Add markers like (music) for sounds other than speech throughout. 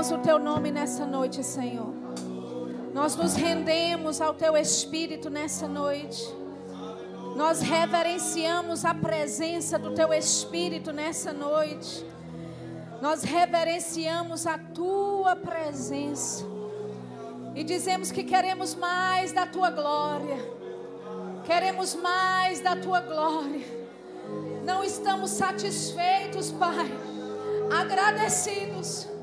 Glorificamos o teu nome nessa noite, Senhor. Nós nos rendemos ao teu espírito nessa noite. Nós reverenciamos a presença do teu espírito nessa noite. Nós reverenciamos a tua presença. E dizemos que queremos mais da tua glória. Queremos mais da tua glória. Não estamos satisfeitos, Pai. Agradecidos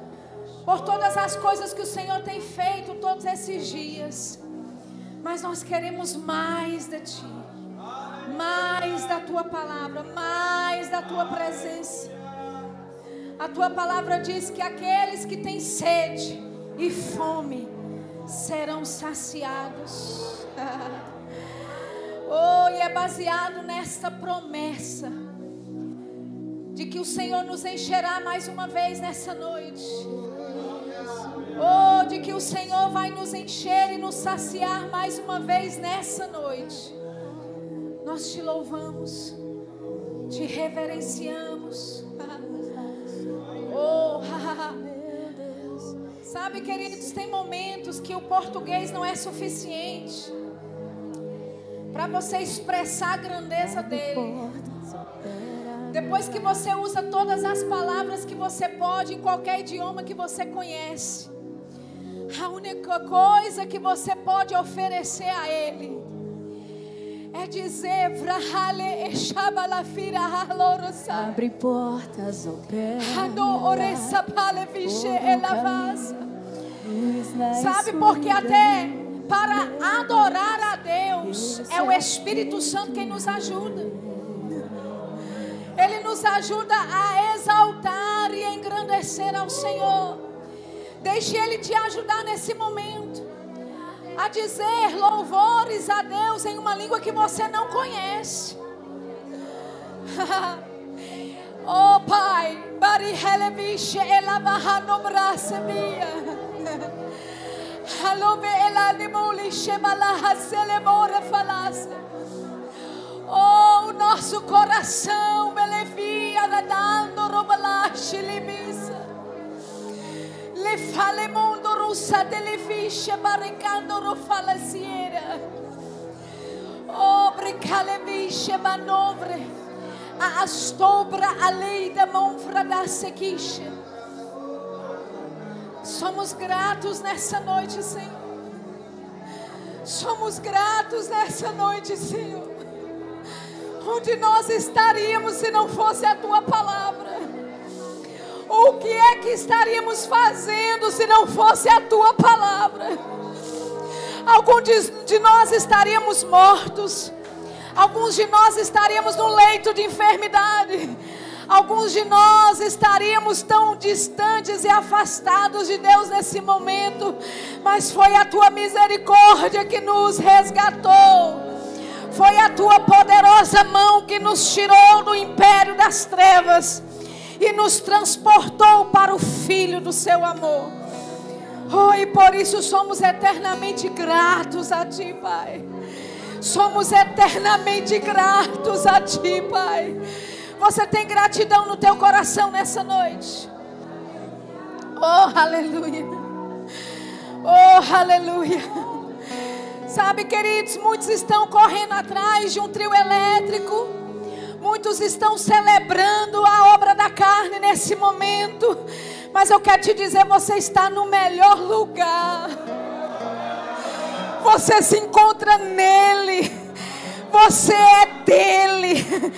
por todas as coisas que o Senhor tem feito todos esses dias. Mas nós queremos mais de Ti, mais da Tua palavra, mais da Tua presença. A Tua palavra diz que aqueles que têm sede e fome serão saciados. (laughs) oh, e é baseado nesta promessa de que o Senhor nos encherá mais uma vez nessa noite. Oh, de que o Senhor vai nos encher e nos saciar mais uma vez nessa noite. Nós te louvamos, te reverenciamos. Oh, (laughs) sabe, queridos, tem momentos que o português não é suficiente para você expressar a grandeza dele. Depois que você usa todas as palavras que você pode em qualquer idioma que você conhece, a única coisa que você pode oferecer a Ele é dizer: Abre portas, opera. Sabe porque até para adorar a Deus é o Espírito Santo quem nos ajuda. Ele nos ajuda a exaltar e engrandecer ao Senhor. Deixe Ele te ajudar nesse momento. A dizer louvores a Deus em uma língua que você não conhece. (laughs) oh Pai, Bari Heleviche Elavahano Brasebia. Halove Elanimuli Shebalaha Selemora Falasse. Oh, o nosso coração, Belevia, nadando, robalache, libisa. Le fale mondo russa delle fisce, barricando rofalaziera. Oh, bricale visce manovre. A astobra a lei da monfra da sequiche. Somos gratos nessa noite, Senhor. Somos gratos nessa noite, Senhor. Onde nós estaríamos se não fosse a tua palavra? O que é que estaríamos fazendo se não fosse a tua palavra? Alguns de, de nós estaríamos mortos. Alguns de nós estaríamos no leito de enfermidade. Alguns de nós estaríamos tão distantes e afastados de Deus nesse momento, mas foi a tua misericórdia que nos resgatou. Foi a tua poderosa mão que nos tirou do império das trevas e nos transportou para o filho do seu amor. Oh, e por isso somos eternamente gratos a ti, Pai. Somos eternamente gratos a ti, Pai. Você tem gratidão no teu coração nessa noite? Oh, aleluia. Oh, aleluia. Sabe, queridos, muitos estão correndo atrás de um trio elétrico. Muitos estão celebrando a obra da carne nesse momento. Mas eu quero te dizer, você está no melhor lugar. Você se encontra nele. Você é dele.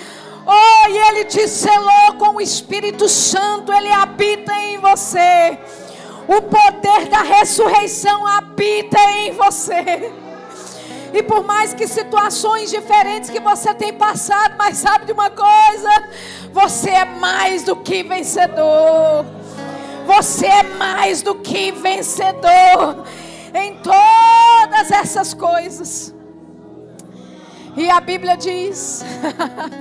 Oh, e ele te selou com o Espírito Santo, ele habita em você. O poder da ressurreição habita em você. E por mais que situações diferentes que você tem passado, mas sabe de uma coisa? Você é mais do que vencedor. Você é mais do que vencedor em todas essas coisas. E a Bíblia diz,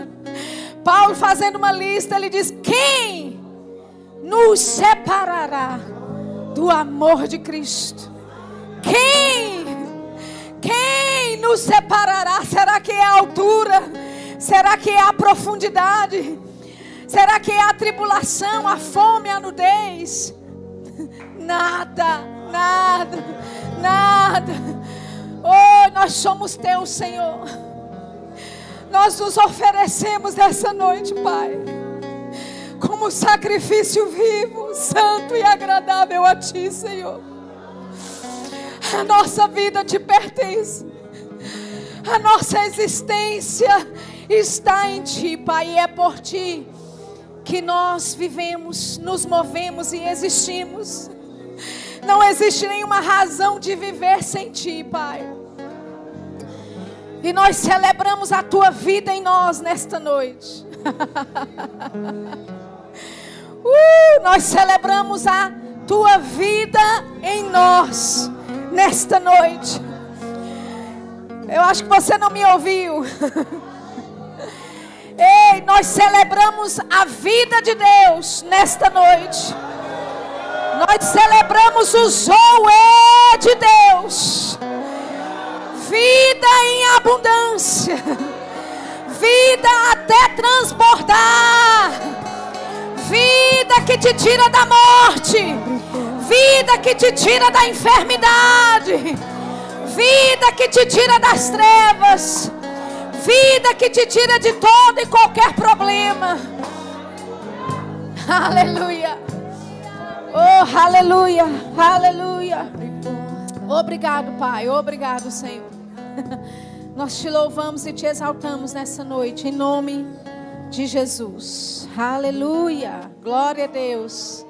(laughs) Paulo fazendo uma lista, ele diz: Quem nos separará do amor de Cristo? Quem? Quem nos separará? Será que é a altura? Será que é a profundidade? Será que é a tribulação, a fome, a nudez? (laughs) Nada, nada, nada. Oh, nós somos teus, Senhor. Nós nos oferecemos nessa noite, Pai, como sacrifício vivo, santo e agradável a Ti, Senhor. A nossa vida te pertence, a nossa existência está em Ti, Pai, e é por Ti que nós vivemos, nos movemos e existimos. Não existe nenhuma razão de viver sem Ti, Pai. E nós celebramos a tua vida em nós nesta noite. (laughs) uh, nós celebramos a tua vida em nós nesta noite. Eu acho que você não me ouviu. (laughs) Ei, nós celebramos a vida de Deus nesta noite. Nós celebramos o Zoe de Deus. Vida em abundância, vida até transportar, vida que te tira da morte, vida que te tira da enfermidade, vida que te tira das trevas, vida que te tira de todo e qualquer problema. Aleluia. Oh, aleluia, aleluia. Obrigado, Pai. Obrigado, Senhor. (laughs) Nós te louvamos e te exaltamos nessa noite, em nome de Jesus. Aleluia. Glória a Deus.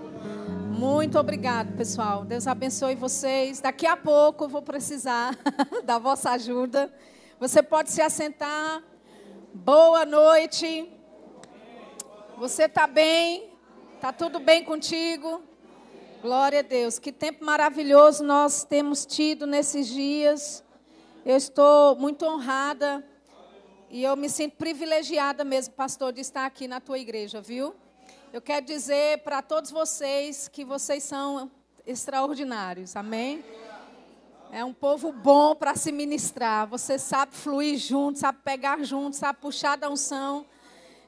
Muito obrigado, pessoal. Deus abençoe vocês. Daqui a pouco eu vou precisar (laughs) da vossa ajuda. Você pode se assentar. Boa noite. Você está bem? Está tudo bem contigo? Glória a Deus. Que tempo maravilhoso nós temos tido nesses dias. Eu estou muito honrada e eu me sinto privilegiada mesmo, pastor, de estar aqui na tua igreja, viu? Eu quero dizer para todos vocês que vocês são extraordinários, amém? É um povo bom para se ministrar. Você sabe fluir junto, sabe pegar junto, sabe puxar da unção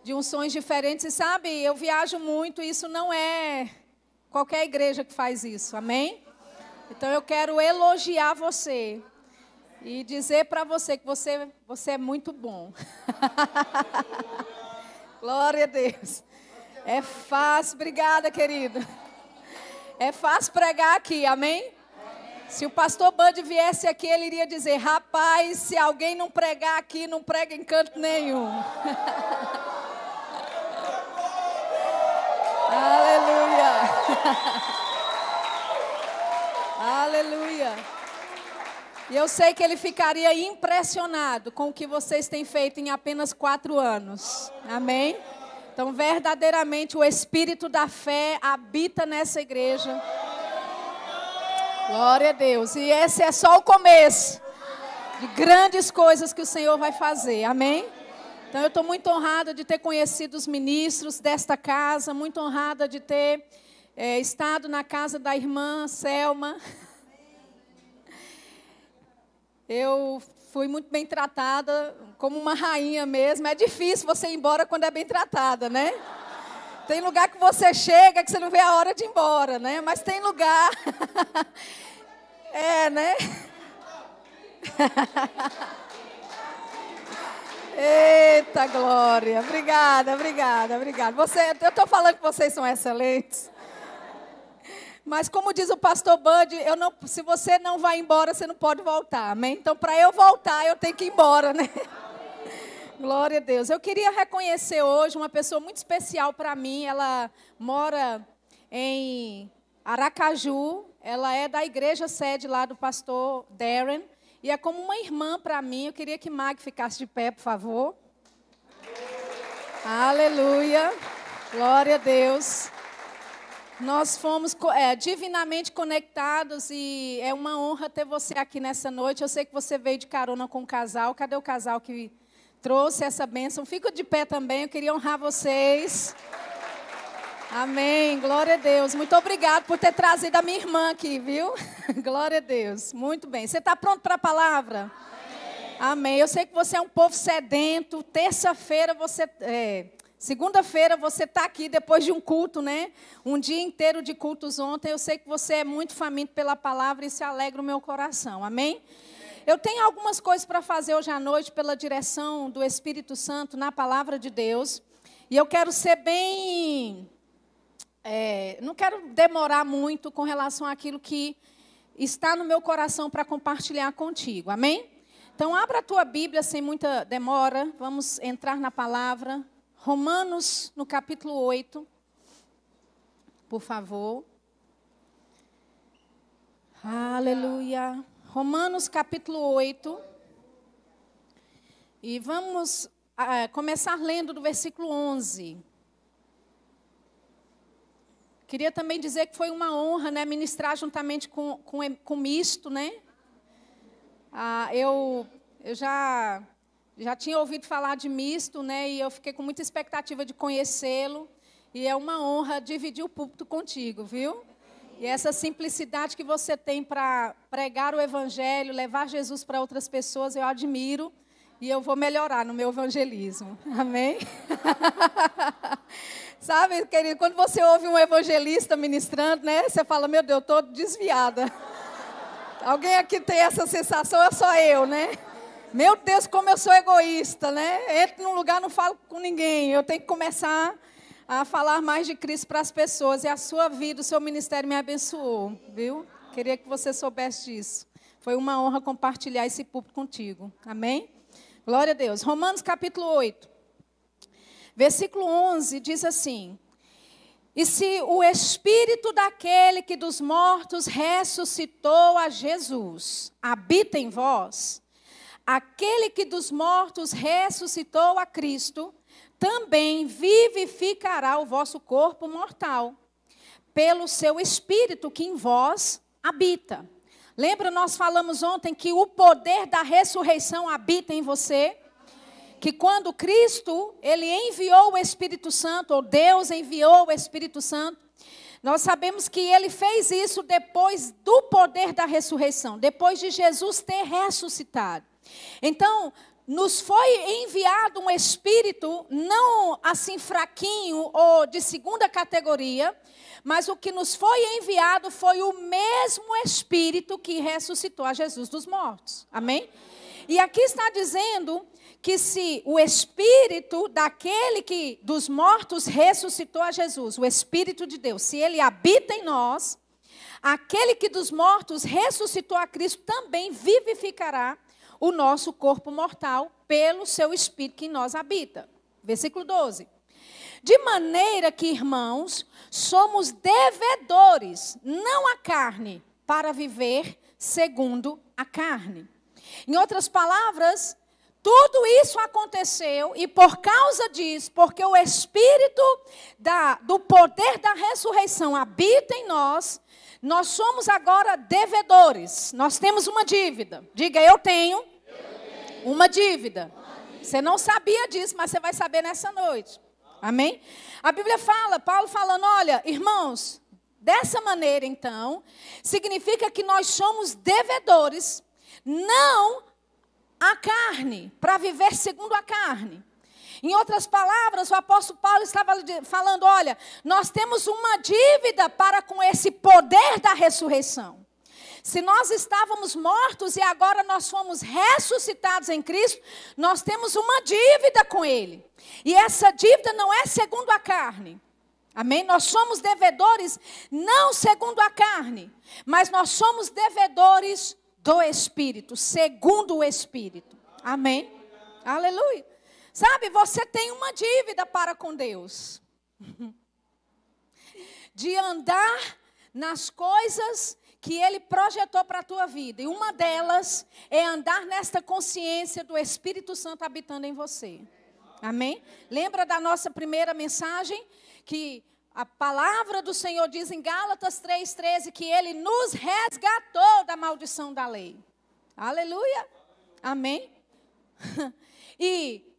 de unções diferentes. E sabe, eu viajo muito, isso não é qualquer igreja que faz isso, amém? Então eu quero elogiar você e dizer para você que você, você é muito bom. (laughs) Glória a Deus. É fácil, obrigada, querido. É fácil pregar aqui, amém? Se o pastor Bud viesse aqui, ele iria dizer: Rapaz, se alguém não pregar aqui, não prega em canto nenhum. (laughs) Aleluia. (laughs) Aleluia. E eu sei que ele ficaria impressionado com o que vocês têm feito em apenas quatro anos. Amém? Então, verdadeiramente, o espírito da fé habita nessa igreja. Glória a Deus. E esse é só o começo de grandes coisas que o Senhor vai fazer. Amém? Então, eu estou muito honrada de ter conhecido os ministros desta casa, muito honrada de ter é, estado na casa da irmã Selma. Eu fui muito bem tratada, como uma rainha mesmo. É difícil você ir embora quando é bem tratada, né? Tem lugar que você chega que você não vê a hora de ir embora, né? Mas tem lugar. (laughs) é, né? (laughs) Eita glória! Obrigada, obrigada, obrigada. Você, eu estou falando que vocês são excelentes. Mas como diz o pastor Bud, eu não, se você não vai embora, você não pode voltar, amém? Então, para eu voltar, eu tenho que ir embora, né? (laughs) Glória a Deus. Eu queria reconhecer hoje uma pessoa muito especial para mim. Ela mora em Aracaju. Ela é da igreja sede lá do pastor Darren. E é como uma irmã para mim. Eu queria que Mag ficasse de pé, por favor. Aleluia. Glória a Deus. Nós fomos é, divinamente conectados e é uma honra ter você aqui nessa noite. Eu sei que você veio de carona com o casal. Cadê o casal que trouxe essa bênção? Fico de pé também, eu queria honrar vocês. Amém. Glória a Deus. Muito obrigado por ter trazido a minha irmã aqui, viu? (laughs) Glória a Deus. Muito bem. Você está pronto para a palavra? Amém. Amém. Eu sei que você é um povo sedento. Terça-feira você. É, Segunda-feira você está aqui depois de um culto, né? Um dia inteiro de cultos ontem. Eu sei que você é muito faminto pela palavra e se alegra o meu coração. Amém? Eu tenho algumas coisas para fazer hoje à noite pela direção do Espírito Santo na palavra de Deus. E eu quero ser bem. É, não quero demorar muito com relação àquilo que está no meu coração para compartilhar contigo. Amém? Então, abra a tua Bíblia sem muita demora. Vamos entrar na palavra. Romanos, no capítulo 8. Por favor. Aleluia. Romanos, capítulo 8. E vamos uh, começar lendo do versículo 11. Queria também dizer que foi uma honra né, ministrar juntamente com, com, com misto, né? Ah, eu, eu já já tinha ouvido falar de misto, né? E eu fiquei com muita expectativa de conhecê-lo. E é uma honra dividir o púlpito contigo, viu? E essa simplicidade que você tem para pregar o evangelho, levar Jesus para outras pessoas, eu admiro. E eu vou melhorar no meu evangelismo. Amém? (laughs) Sabe, querido, quando você ouve um evangelista ministrando, né? Você fala, meu Deus, eu estou desviada. Alguém aqui tem essa sensação? É só eu, né? Meu Deus, como eu sou egoísta, né? Entro num lugar, não falo com ninguém. Eu tenho que começar a falar mais de Cristo para as pessoas. E a sua vida, o seu ministério me abençoou, viu? Queria que você soubesse disso. Foi uma honra compartilhar esse público contigo. Amém? Glória a Deus. Romanos capítulo 8. Versículo 11 diz assim: E se o espírito daquele que dos mortos ressuscitou a Jesus habita em vós, Aquele que dos mortos ressuscitou a Cristo, também vivificará o vosso corpo mortal, pelo seu espírito que em vós habita. Lembra, nós falamos ontem que o poder da ressurreição habita em você? Que quando Cristo, ele enviou o Espírito Santo, ou Deus enviou o Espírito Santo, nós sabemos que ele fez isso depois do poder da ressurreição, depois de Jesus ter ressuscitado. Então, nos foi enviado um espírito, não assim fraquinho ou de segunda categoria, mas o que nos foi enviado foi o mesmo espírito que ressuscitou a Jesus dos mortos. Amém? E aqui está dizendo que se o espírito daquele que dos mortos ressuscitou a Jesus, o espírito de Deus, se ele habita em nós, aquele que dos mortos ressuscitou a Cristo também vivificará o nosso corpo mortal pelo seu espírito que em nós habita. Versículo 12. De maneira que, irmãos, somos devedores, não a carne, para viver segundo a carne. Em outras palavras, tudo isso aconteceu e por causa disso, porque o Espírito da, do poder da ressurreição habita em nós, nós somos agora devedores. Nós temos uma dívida. Diga, eu tenho uma dívida. Você não sabia disso, mas você vai saber nessa noite. Amém? A Bíblia fala, Paulo falando: olha, irmãos, dessa maneira então, significa que nós somos devedores, não a carne, para viver segundo a carne. Em outras palavras, o apóstolo Paulo estava falando: olha, nós temos uma dívida para com esse poder da ressurreição. Se nós estávamos mortos e agora nós fomos ressuscitados em Cristo, nós temos uma dívida com Ele. E essa dívida não é segundo a carne. Amém? Nós somos devedores não segundo a carne, mas nós somos devedores do Espírito, segundo o Espírito. Amém? Aleluia. Sabe, você tem uma dívida para com Deus. (laughs) De andar nas coisas que Ele projetou para a tua vida. E uma delas é andar nesta consciência do Espírito Santo habitando em você. Amém? Lembra da nossa primeira mensagem? Que a palavra do Senhor diz em Gálatas 3,13 que Ele nos resgatou da maldição da lei. Aleluia. Amém? (laughs) E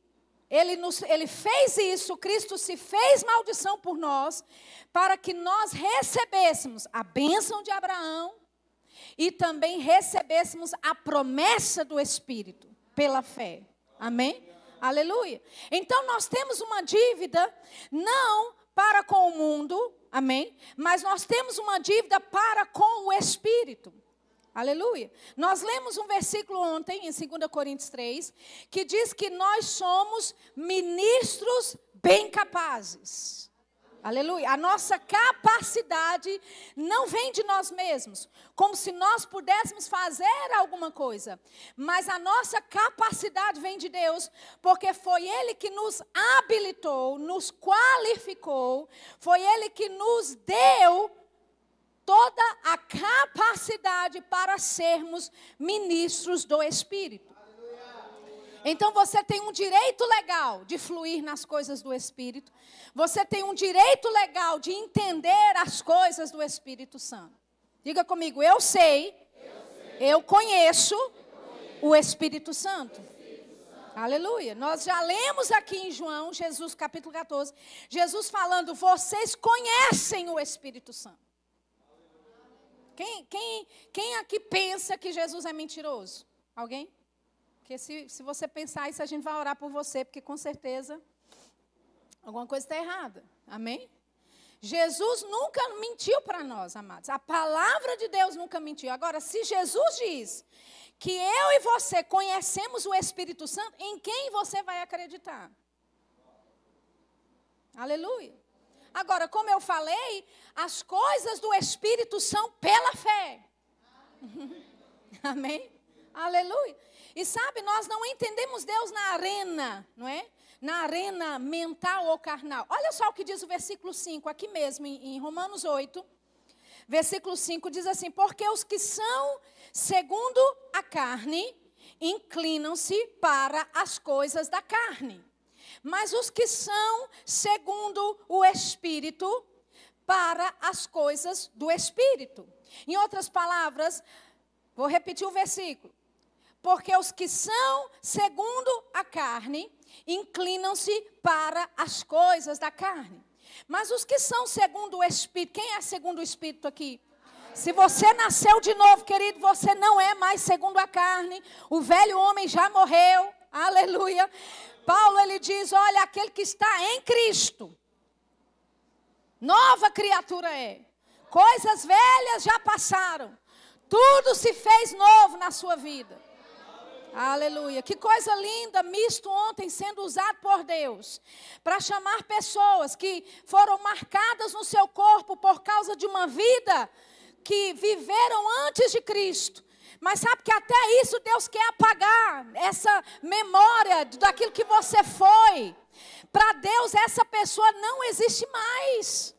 ele, nos, ele fez isso, Cristo se fez maldição por nós, para que nós recebêssemos a bênção de Abraão e também recebêssemos a promessa do Espírito pela fé. Amém? Aleluia. Então nós temos uma dívida não para com o mundo, amém? Mas nós temos uma dívida para com o Espírito. Aleluia. Nós lemos um versículo ontem, em 2 Coríntios 3, que diz que nós somos ministros bem capazes. Aleluia. A nossa capacidade não vem de nós mesmos, como se nós pudéssemos fazer alguma coisa. Mas a nossa capacidade vem de Deus, porque foi Ele que nos habilitou, nos qualificou, foi Ele que nos deu toda a capacidade para sermos ministros do Espírito. Então você tem um direito legal de fluir nas coisas do Espírito. Você tem um direito legal de entender as coisas do Espírito Santo. Diga comigo, eu sei, eu, conheço o Espírito Santo. Aleluia. Nós já lemos aqui em João, Jesus capítulo 14, Jesus falando: vocês conhecem o Espírito Santo. Quem, quem, quem aqui pensa que Jesus é mentiroso? Alguém? Porque se, se você pensar isso, a gente vai orar por você, porque com certeza alguma coisa está errada. Amém? Jesus nunca mentiu para nós, amados. A palavra de Deus nunca mentiu. Agora, se Jesus diz que eu e você conhecemos o Espírito Santo, em quem você vai acreditar? Aleluia. Agora, como eu falei, as coisas do Espírito são pela fé. (laughs) Amém? Aleluia. E sabe, nós não entendemos Deus na arena, não é? Na arena mental ou carnal. Olha só o que diz o versículo 5, aqui mesmo, em, Romanos 8. Versículo 5 diz assim: Porque os que são segundo a carne inclinam-se para as coisas da carne, mas os que são segundo o Espírito, para as coisas do Espírito. Em outras palavras, vou repetir o versículo. Porque os que são segundo a carne inclinam-se para as coisas da carne. Mas os que são segundo o Espírito, quem é segundo o Espírito aqui? Se você nasceu de novo, querido, você não é mais segundo a carne. O velho homem já morreu. Aleluia. Paulo ele diz: "Olha, aquele que está em Cristo, nova criatura é. Coisas velhas já passaram. Tudo se fez novo na sua vida." Aleluia. Que coisa linda, misto ontem sendo usado por Deus para chamar pessoas que foram marcadas no seu corpo por causa de uma vida que viveram antes de Cristo. Mas sabe que até isso Deus quer apagar essa memória daquilo que você foi. Para Deus essa pessoa não existe mais.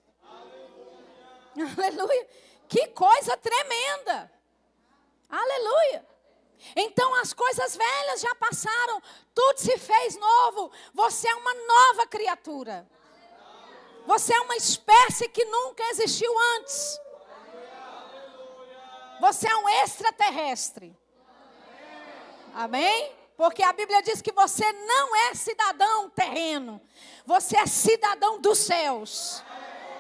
Aleluia. Aleluia. Que coisa tremenda. Aleluia. Então as coisas velhas já passaram, tudo se fez novo. Você é uma nova criatura. Você é uma espécie que nunca existiu antes. Você é um extraterrestre. Amém? Porque a Bíblia diz que você não é cidadão terreno. Você é cidadão dos céus.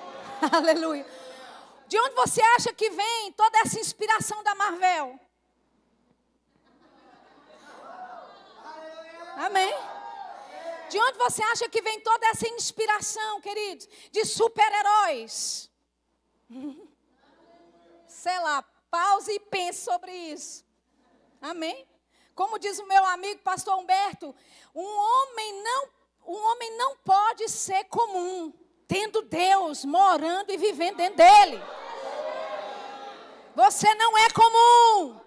(laughs) Aleluia. De onde você acha que vem toda essa inspiração da Marvel? Amém? De onde você acha que vem toda essa inspiração, queridos? De super-heróis. (laughs) Sei lá, pause e pense sobre isso. Amém? Como diz o meu amigo pastor Humberto, um homem não, um homem não pode ser comum, tendo Deus morando e vivendo dentro dele. Você não é comum.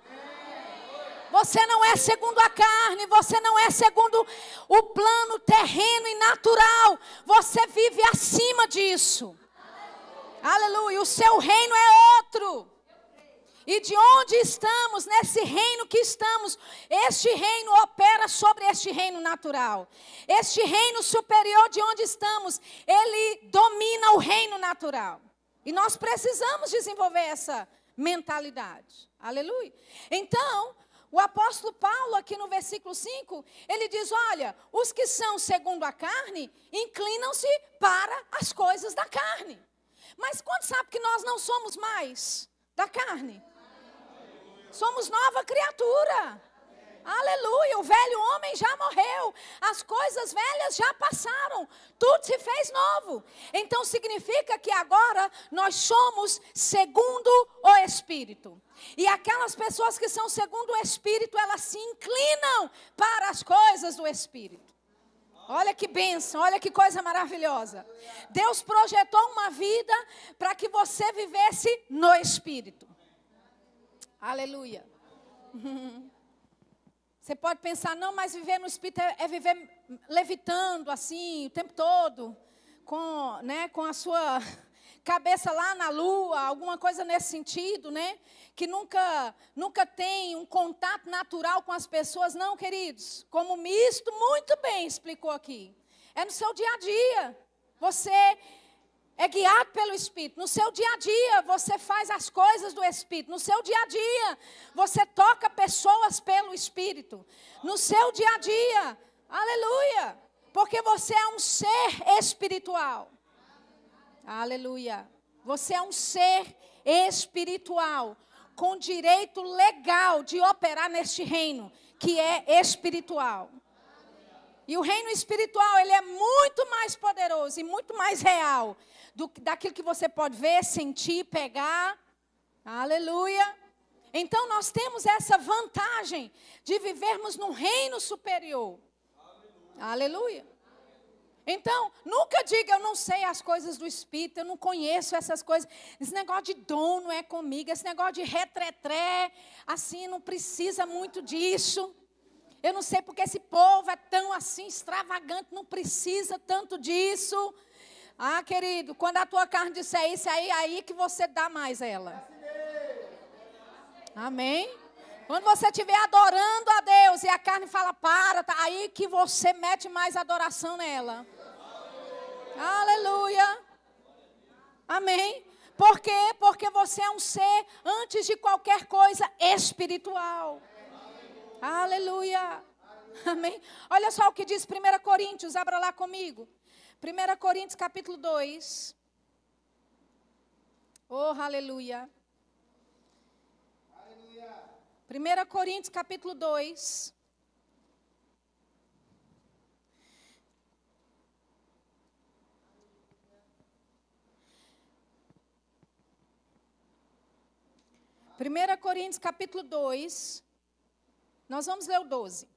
Você não é segundo a carne, você não é segundo o plano terreno e natural. Você vive acima disso. Aleluia. Aleluia. O seu reino é outro. E de onde estamos, nesse reino que estamos, este reino opera sobre este reino natural. Este reino superior de onde estamos, ele domina o reino natural. E nós precisamos desenvolver essa mentalidade. Aleluia. Então, o apóstolo Paulo, aqui no versículo 5, ele diz: Olha, os que são segundo a carne inclinam-se para as coisas da carne. Mas quando sabe que nós não somos mais da carne? Somos nova criatura. Aleluia, o velho homem já morreu, as coisas velhas já passaram, tudo se fez novo. Então significa que agora nós somos segundo o Espírito. E aquelas pessoas que são segundo o Espírito, elas se inclinam para as coisas do Espírito. Olha que bênção, olha que coisa maravilhosa. Deus projetou uma vida para que você vivesse no Espírito. Aleluia. Você pode pensar, não, mas viver no Espírito é, é viver levitando assim o tempo todo, com, né, com a sua (laughs) cabeça lá na lua, alguma coisa nesse sentido, né? Que nunca, nunca tem um contato natural com as pessoas, não, queridos. Como misto muito bem explicou aqui. É no seu dia a dia. Você é guiado pelo Espírito. No seu dia a dia, você faz as coisas do Espírito. No seu dia a dia, você toca pessoas pelo Espírito. No seu dia a dia, aleluia. Porque você é um ser espiritual. Aleluia. Você é um ser espiritual. Com direito legal de operar neste reino, que é espiritual. E o reino espiritual, ele é muito mais poderoso e muito mais real do, daquilo que você pode ver, sentir, pegar. Aleluia. Então nós temos essa vantagem de vivermos num reino superior. Aleluia. Aleluia. Então, nunca diga eu não sei as coisas do Espírito, eu não conheço essas coisas. Esse negócio de dom não é comigo, esse negócio de retretré, assim, não precisa muito disso. Eu não sei porque esse povo é tão assim extravagante, não precisa tanto disso. Ah, querido, quando a tua carne disser isso, aí aí que você dá mais ela. Amém? Quando você estiver adorando a Deus e a carne fala para, tá aí que você mete mais adoração nela. Aleluia. Amém. Por quê? Porque você é um ser, antes de qualquer coisa, espiritual. Aleluia. Amém. Olha só o que diz 1 Coríntios, abra lá comigo. 1 Coríntios capítulo 2. Oh, aleluia. aleluia. 1 Coríntios capítulo 2. Primeira Coríntios capítulo 2, nós vamos ler o 12.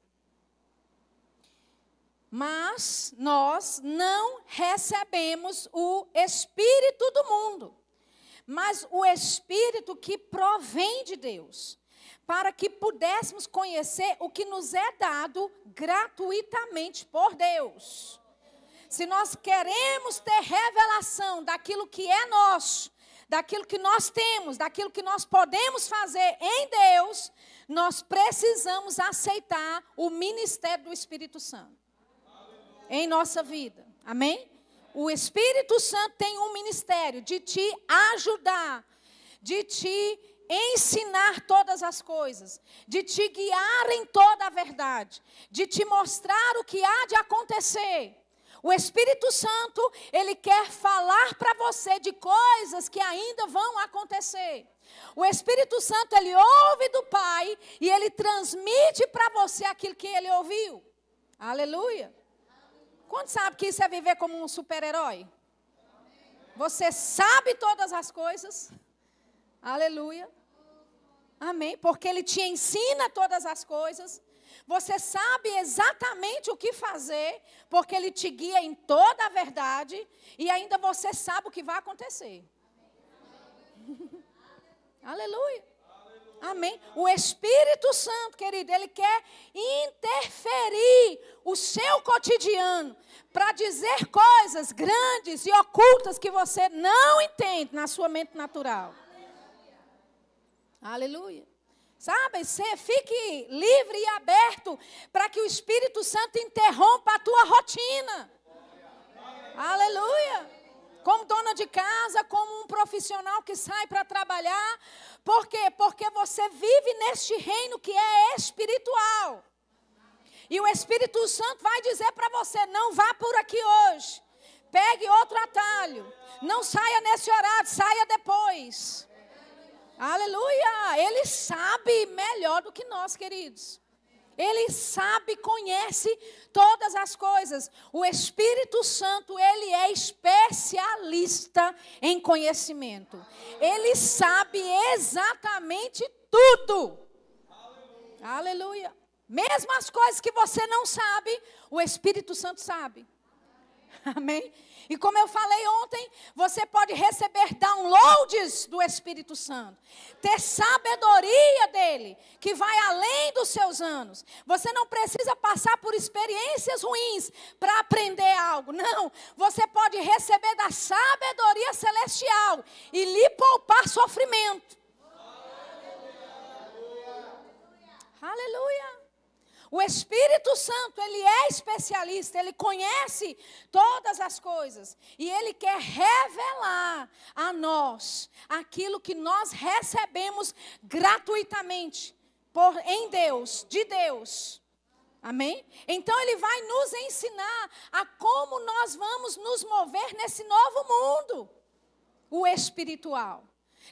Mas nós não recebemos o Espírito do mundo, mas o Espírito que provém de Deus, para que pudéssemos conhecer o que nos é dado gratuitamente por Deus. Se nós queremos ter revelação daquilo que é nosso, daquilo que nós temos, daquilo que nós podemos fazer em Deus, nós precisamos aceitar o ministério do Espírito Santo em nossa vida. Amém? O Espírito Santo tem um ministério de te ajudar, de te ensinar todas as coisas, de te guiar em toda a verdade, de te mostrar o que há de acontecer. O Espírito Santo, ele quer falar para você de coisas que ainda vão acontecer. O Espírito Santo, ele ouve do Pai e ele transmite para você aquilo que ele ouviu. Aleluia. Quanto sabe que isso é viver como um super-herói? Você sabe todas as coisas. Aleluia. Amém. Porque Ele te ensina todas as coisas. Você sabe exatamente o que fazer, porque Ele te guia em toda a verdade. E ainda você sabe o que vai acontecer. Aleluia. Amém. O Espírito Santo, querido, ele quer interferir o seu cotidiano para dizer coisas grandes e ocultas que você não entende na sua mente natural. Aleluia. Sabe, você fique livre e aberto para que o Espírito Santo interrompa a tua rotina. Aleluia como dona de casa, como um profissional que sai para trabalhar. Por quê? Porque você vive neste reino que é espiritual. E o Espírito Santo vai dizer para você: não vá por aqui hoje. Pegue outro atalho. Não saia nesse horário, saia depois. Aleluia! Ele sabe melhor do que nós, queridos. Ele sabe, conhece todas as coisas. O Espírito Santo, ele é especialista em conhecimento. Ele sabe exatamente tudo. Aleluia. Aleluia. Mesmo as coisas que você não sabe, o Espírito Santo sabe. (laughs) Amém? E como eu falei ontem, você pode receber downloads do Espírito Santo, ter sabedoria dele, que vai além dos seus anos. Você não precisa passar por experiências ruins para aprender algo. Não, você pode receber da sabedoria celestial e lhe poupar sofrimento. Aleluia. O Espírito Santo, ele é especialista, ele conhece todas as coisas e ele quer revelar a nós aquilo que nós recebemos gratuitamente por em Deus, de Deus. Amém? Então ele vai nos ensinar a como nós vamos nos mover nesse novo mundo, o espiritual,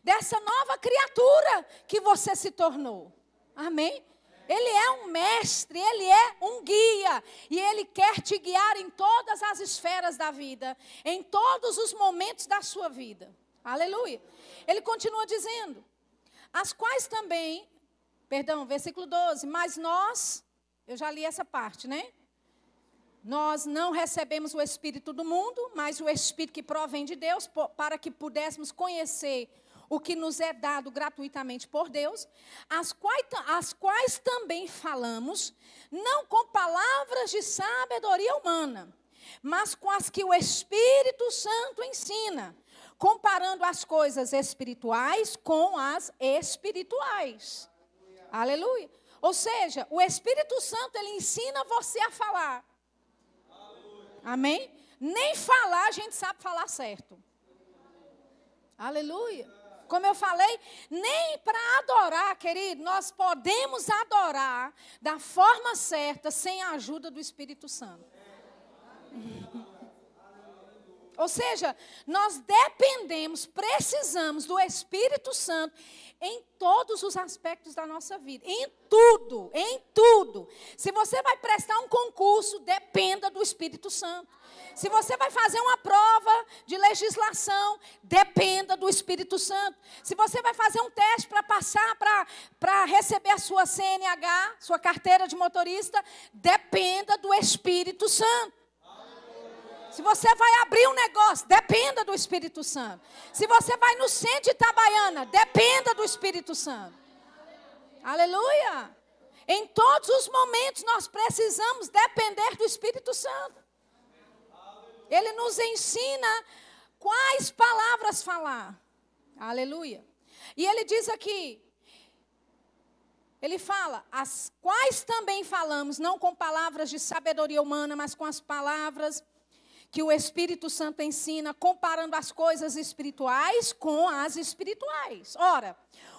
dessa nova criatura que você se tornou. Amém? Ele é um mestre, ele é um guia. E ele quer te guiar em todas as esferas da vida, em todos os momentos da sua vida. Aleluia. Ele continua dizendo: as quais também, perdão, versículo 12, mas nós, eu já li essa parte, né? Nós não recebemos o Espírito do mundo, mas o Espírito que provém de Deus, para que pudéssemos conhecer o que nos é dado gratuitamente por Deus, as quais, as quais também falamos, não com palavras de sabedoria humana, mas com as que o Espírito Santo ensina, comparando as coisas espirituais com as espirituais. Aleluia. Aleluia. Ou seja, o Espírito Santo ele ensina você a falar. Aleluia. Amém? Nem falar a gente sabe falar certo. Aleluia. Como eu falei, nem para adorar, querido, nós podemos adorar da forma certa, sem a ajuda do Espírito Santo. Ou seja, nós dependemos, precisamos do Espírito Santo em todos os aspectos da nossa vida, em tudo, em tudo. Se você vai prestar um concurso, dependa do Espírito Santo. Se você vai fazer uma prova de legislação, dependa do Espírito Santo. Se você vai fazer um teste para passar, para receber a sua CNH, sua carteira de motorista, dependa do Espírito Santo. Se você vai abrir um negócio, dependa do Espírito Santo. Se você vai no centro de Itabaiana, dependa do Espírito Santo. Aleluia. Em todos os momentos nós precisamos depender do Espírito Santo. Ele nos ensina quais palavras falar. Aleluia. E ele diz aqui, ele fala, as quais também falamos, não com palavras de sabedoria humana, mas com as palavras que o Espírito Santo ensina, comparando as coisas espirituais com as espirituais. Ora,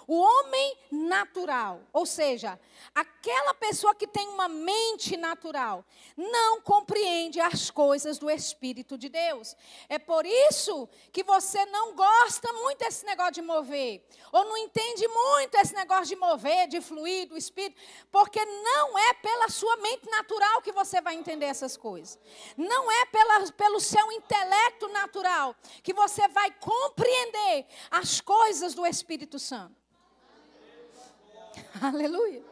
o homem natural, ou seja, aquela pessoa que tem uma mente natural, não compreende as coisas do Espírito de Deus. É por isso que você não gosta muito desse negócio de mover, ou não entende muito esse negócio de mover, de fluir do Espírito, porque não é pela sua mente natural que você vai entender essas coisas. Não é pela, pelo seu intelecto natural que você vai compreender as coisas do Espírito Santo. (laughs) Aleluia.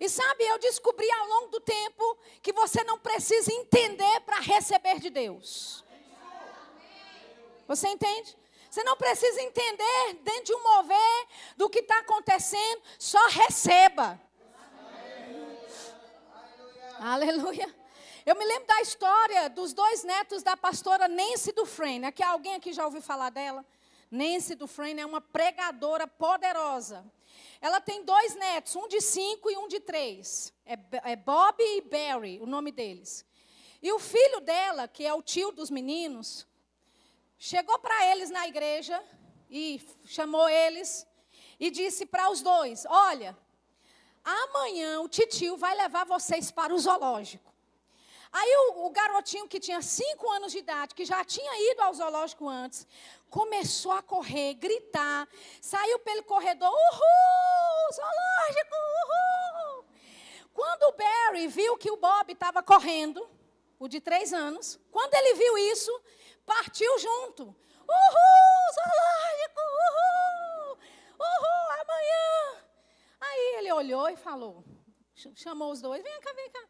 E sabe, eu descobri ao longo do tempo que você não precisa entender para receber de Deus. Você entende? Você não precisa entender dentro de um mover do que está acontecendo, só receba. Aleluia. Eu me lembro da história dos dois netos da pastora Nancy Dufresne. Aqui alguém aqui já ouviu falar dela? Nancy Dufresne é uma pregadora poderosa. Ela tem dois netos, um de cinco e um de três. É, é Bob e Barry, o nome deles. E o filho dela, que é o tio dos meninos, chegou para eles na igreja e chamou eles e disse para os dois: Olha, amanhã o titio vai levar vocês para o zoológico. Aí o, o, garotinho que tinha cinco anos de idade, que já tinha ido ao zoológico antes, começou a correr, gritar, saiu pelo corredor, uhul, zoológico, uhul. Quando o Barry viu que o Bob estava correndo, o de três anos, quando ele viu isso, partiu junto. Uhul, zoológico, uhul, uhul, amanhã. Aí ele olhou e falou, chamou os dois, vem cá, vem cá.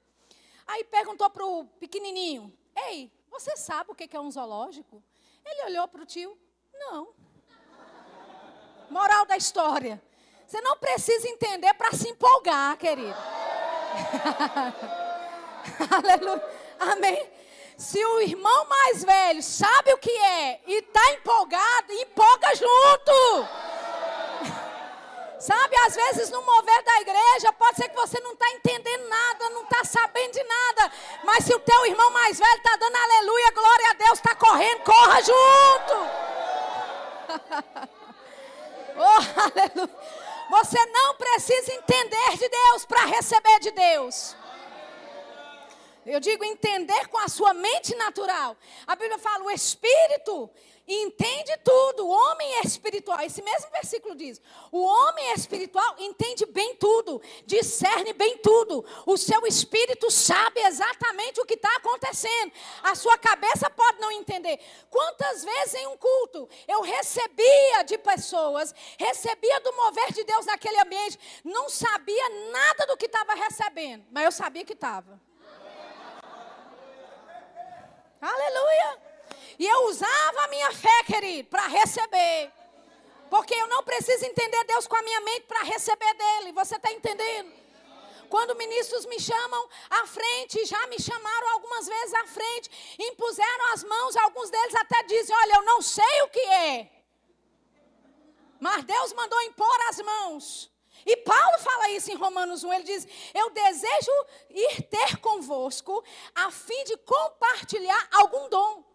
Aí perguntou para o pequenininho, ei, você sabe o que é um zoológico? Ele olhou para o tio, não. Moral da história, você não precisa entender para se empolgar, querido. (laughs) Aleluia. Amém. Se o irmão mais velho sabe o que é e está empolgado, empolga junto. Sabe, às vezes no mover da igreja, pode ser que você não está entendendo nada, não está sabendo de nada. Mas se o teu irmão mais velho está dando aleluia, glória a Deus, está correndo, corra junto. (laughs) oh, aleluia. Você não precisa entender de Deus para receber de Deus. Eu digo entender com a sua mente natural. A Bíblia fala: o espírito entende tudo. O homem é espiritual. Esse mesmo versículo diz: o homem é espiritual entende bem tudo, discerne bem tudo. O seu espírito sabe exatamente o que está acontecendo. A sua cabeça pode não entender. Quantas vezes em um culto eu recebia de pessoas, recebia do mover de Deus naquele ambiente, não sabia nada do que estava recebendo, mas eu sabia que estava. Aleluia. E eu usava a minha fé, querido, para receber. Porque eu não preciso entender Deus com a minha mente para receber dele. Você está entendendo? Quando ministros me chamam à frente, já me chamaram algumas vezes à frente, impuseram as mãos, alguns deles até dizem: Olha, eu não sei o que é. Mas Deus mandou impor as mãos. E Paulo fala isso em Romanos 1, ele diz: Eu desejo ir ter convosco a fim de compartilhar algum dom.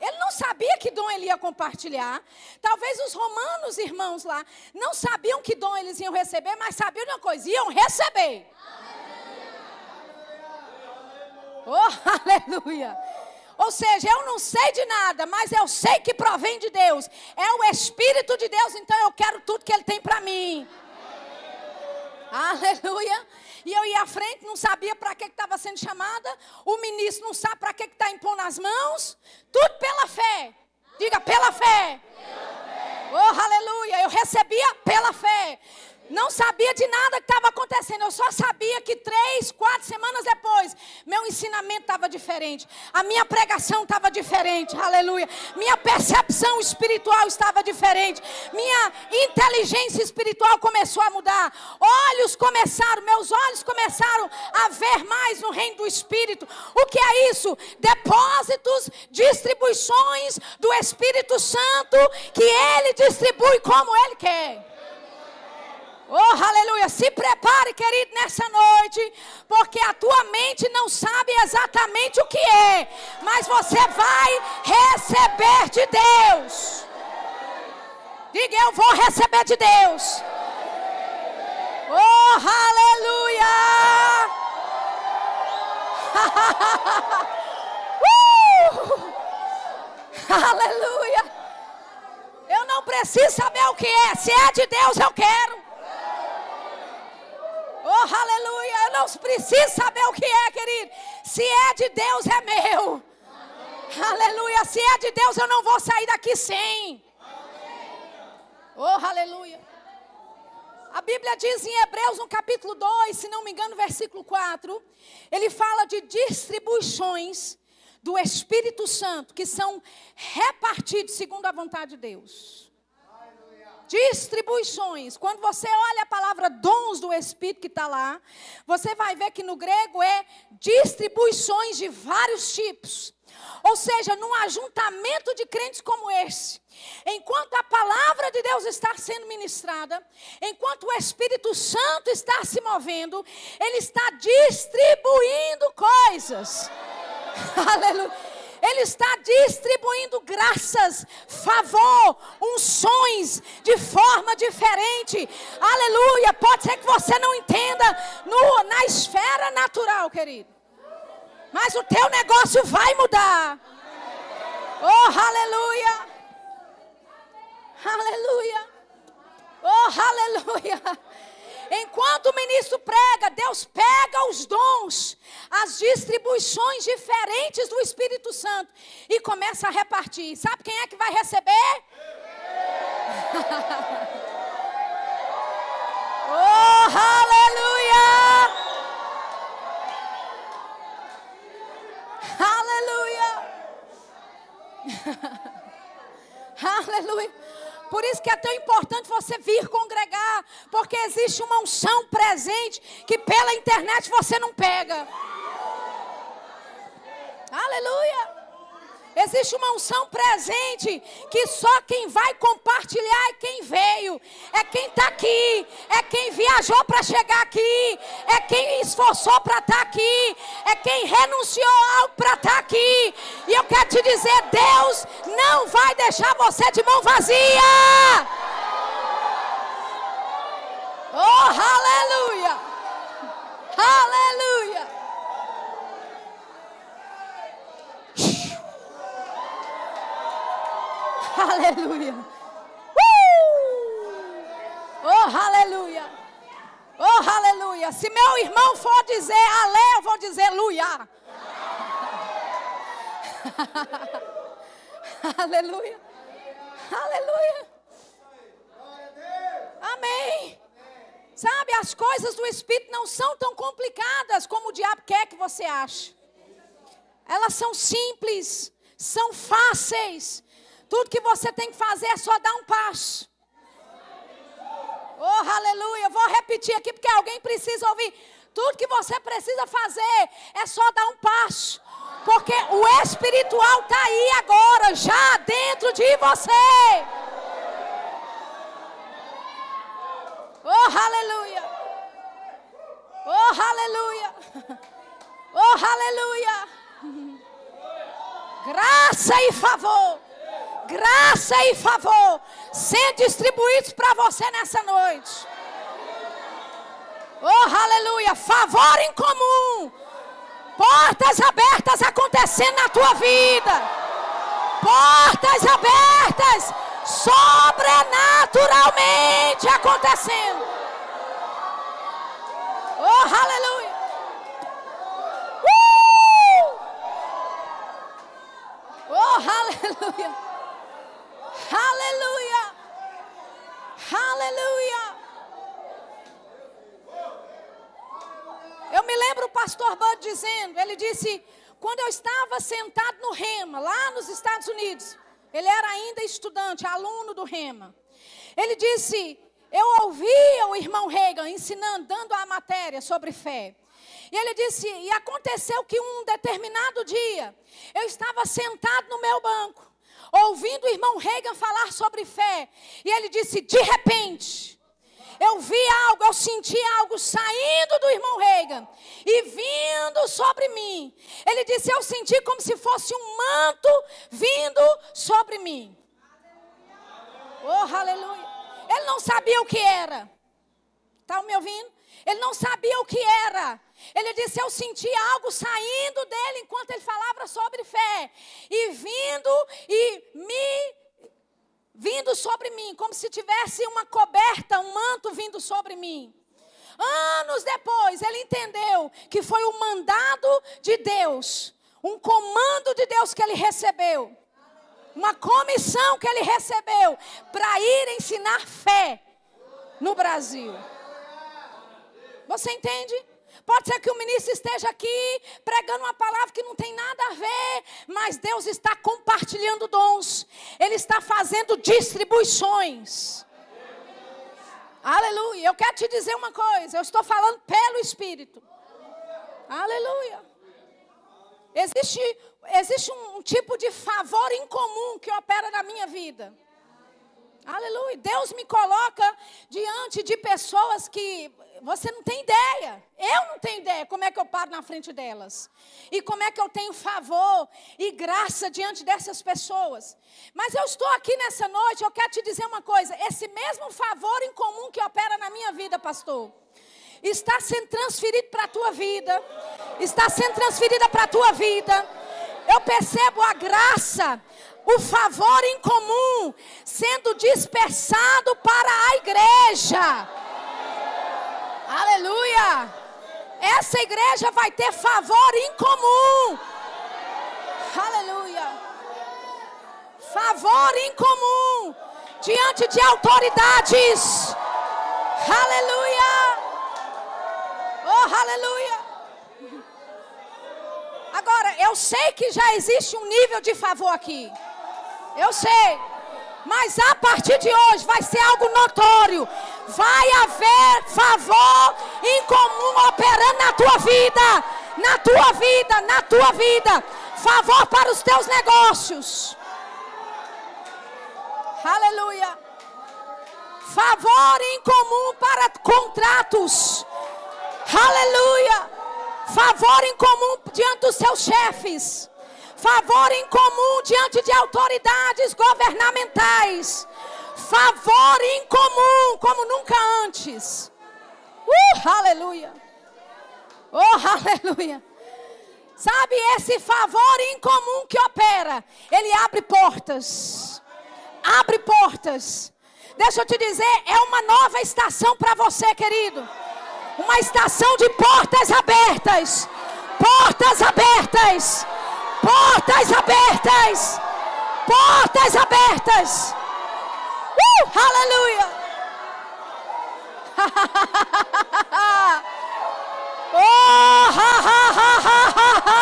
Ele não sabia que dom ele ia compartilhar. Talvez os romanos, irmãos lá, não sabiam que dom eles iam receber, mas sabiam de uma coisa: iam receber. Oh, (laughs) aleluia! Ou seja, eu não sei de nada, mas eu sei que provém de Deus. É o Espírito de Deus, então eu quero tudo que Ele tem para mim. Aleluia. E eu ia à frente, não sabia para que estava sendo chamada. O ministro não sabe para que está impondo as mãos. Tudo pela fé. Diga, pela fé. Pela fé. Oh, aleluia. Eu recebia pela fé. Não sabia de nada que estava acontecendo. Eu só sabia que três, quatro semanas depois, meu ensinamento estava diferente. A minha pregação estava diferente. Aleluia. Minha percepção espiritual estava diferente. Minha inteligência espiritual começou a mudar. Olhos começaram, meus olhos começaram a ver mais no reino do Espírito. O que é isso? Depósitos, distribuições do Espírito Santo que Ele distribui como Ele quer. Oh, aleluia. Se prepare, querido, nessa noite, porque a tua mente não sabe exatamente o que é, mas você vai receber de Deus. Diga, eu vou receber de Deus. Oh, aleluia. (laughs) uh! Aleluia. Eu não preciso saber o que é. Se é de Deus, eu quero. Oh, aleluia. Eu não preciso saber o que é, querido. Se é de Deus, é meu. Aleluia. Se é de Deus, eu não vou sair daqui sem. Oh, aleluia. A Bíblia diz em Hebreus, no capítulo 2, se não me engano, versículo 4, ele fala de distribuições do Espírito Santo que são repartidos segundo a vontade de Deus distribuições. Quando você olha a palavra dons do Espírito que está lá, você vai ver que no grego é distribuições de vários tipos. Ou seja, num ajuntamento de crentes como esse, enquanto a palavra de Deus está sendo ministrada, enquanto o Espírito Santo está se movendo, ele está distribuindo coisas. (laughs) Aleluia. Ele está distribuindo graças, favor, unções de forma diferente. Aleluia. Pode ser que você não entenda no, na esfera natural, querido. Mas o teu negócio vai mudar. Oh, aleluia. Aleluia. Oh, aleluia. Enquanto o ministro prega, Deus pega os dons, as distribuições diferentes do Espírito Santo e começa a repartir. Sabe quem é que vai receber? (laughs) oh, aleluia! Aleluia! (laughs) aleluia! Por isso que é tão importante você vir congregar, porque existe uma unção presente que pela internet você não pega. Aleluia. Existe uma unção presente que só quem vai compartilhar é quem veio, é quem está aqui, é quem viajou para chegar aqui, é quem esforçou para estar tá aqui, é quem renunciou algo para estar tá aqui. E eu quero te dizer: Deus não vai deixar você de mão vazia. Oh, aleluia! Aleluia! (laughs) Aleluia. Uh! Oh, aleluia. Oh, aleluia. Se meu irmão for dizer ale, eu vou dizer luia. (laughs) aleluia. Aleluia. Amém. Sabe, as coisas do Espírito não são tão complicadas como o diabo quer que você ache. Elas são simples, são fáceis. Tudo que você tem que fazer é só dar um passo. Oh, aleluia. Vou repetir aqui porque alguém precisa ouvir. Tudo que você precisa fazer é só dar um passo. Porque o espiritual está aí agora, já dentro de você. Oh, aleluia. Oh, aleluia. Oh, aleluia. Graça e favor graça e favor sendo distribuídos para você nessa noite. Oh, aleluia! Favor em comum. Portas abertas acontecendo na tua vida. Portas abertas sobrenaturalmente acontecendo. Oh, aleluia! Uh! Oh, (laughs) aleluia! Aleluia! Aleluia! Eu me lembro o pastor Bud dizendo, ele disse, quando eu estava sentado no Rema, lá nos Estados Unidos, ele era ainda estudante, aluno do Rema. Ele disse, eu ouvia o irmão Reagan ensinando, dando a matéria sobre fé. E ele disse, e aconteceu que um determinado dia, eu estava sentado no meu banco ouvindo o irmão Reagan falar sobre fé. E ele disse: de repente, eu vi algo, eu senti algo saindo do irmão Reagan e vindo sobre mim. Ele disse: Eu senti como se fosse um manto vindo sobre mim. Oh, aleluia. Ele não sabia o que era. Está me ouvindo? Ele não sabia o que era. Ele disse: Eu senti algo saindo dele enquanto ele falava sobre fé, e vindo e me vindo sobre mim, como se tivesse uma coberta, um manto vindo sobre mim. Anos depois, ele entendeu que foi o mandado de Deus, um comando de Deus que ele recebeu, uma comissão que ele recebeu para ir ensinar fé no Brasil. Você entende? Pode ser que o ministro esteja aqui pregando uma palavra que não tem nada a ver, mas Deus está compartilhando dons, Ele está fazendo distribuições. Aleluia. Eu quero te dizer uma coisa, eu estou falando pelo Espírito. Aleluia. Existe, existe um, um tipo de favor incomum que opera na minha vida. Aleluia. Deus me coloca diante de pessoas que você não tem ideia. Eu não tenho ideia como é que eu paro na frente delas. E como é que eu tenho favor e graça diante dessas pessoas. Mas eu estou aqui nessa noite, eu quero te dizer uma coisa. Esse mesmo favor em comum que opera na minha vida, pastor, está sendo transferido para a tua vida. Está sendo transferida para a tua vida. Eu percebo a graça o favor em comum sendo dispersado para a igreja. Aleluia! Essa igreja vai ter favor incomum. Aleluia! Favor incomum diante de autoridades. Aleluia! Oh, aleluia! Agora, eu sei que já existe um nível de favor aqui. Eu sei. Mas a partir de hoje vai ser algo notório. Vai haver favor em comum operando na tua vida. Na tua vida, na tua vida. Favor para os teus negócios. Aleluia. Favor em comum para contratos. Aleluia. Favor em comum diante dos seus chefes favor em comum diante de autoridades governamentais, favor em comum como nunca antes. Uh, aleluia! Oh, (laughs) aleluia! Sabe esse favor em comum que opera? Ele abre portas. Abre portas. Deixa eu te dizer, é uma nova estação para você, querido. Uma estação de portas abertas. Portas abertas Portas abertas! Portas abertas! Uh, aleluia! (laughs) oh, ha, ha, ha, ha, ha, ha.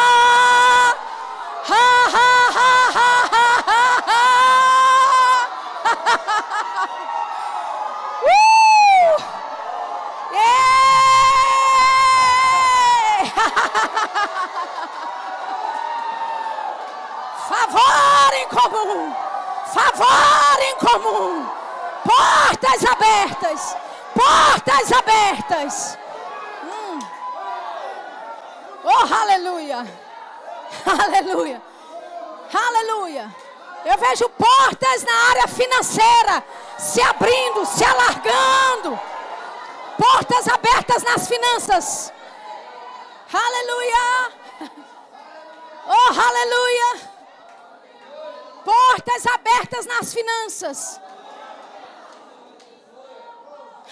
Ha, ha, favor em comum, favor em comum, portas abertas, portas abertas. Hum. Oh, aleluia, aleluia, aleluia. Eu vejo portas na área financeira se abrindo, se alargando. Portas abertas nas finanças. Aleluia. Oh, aleluia. Portas abertas nas finanças.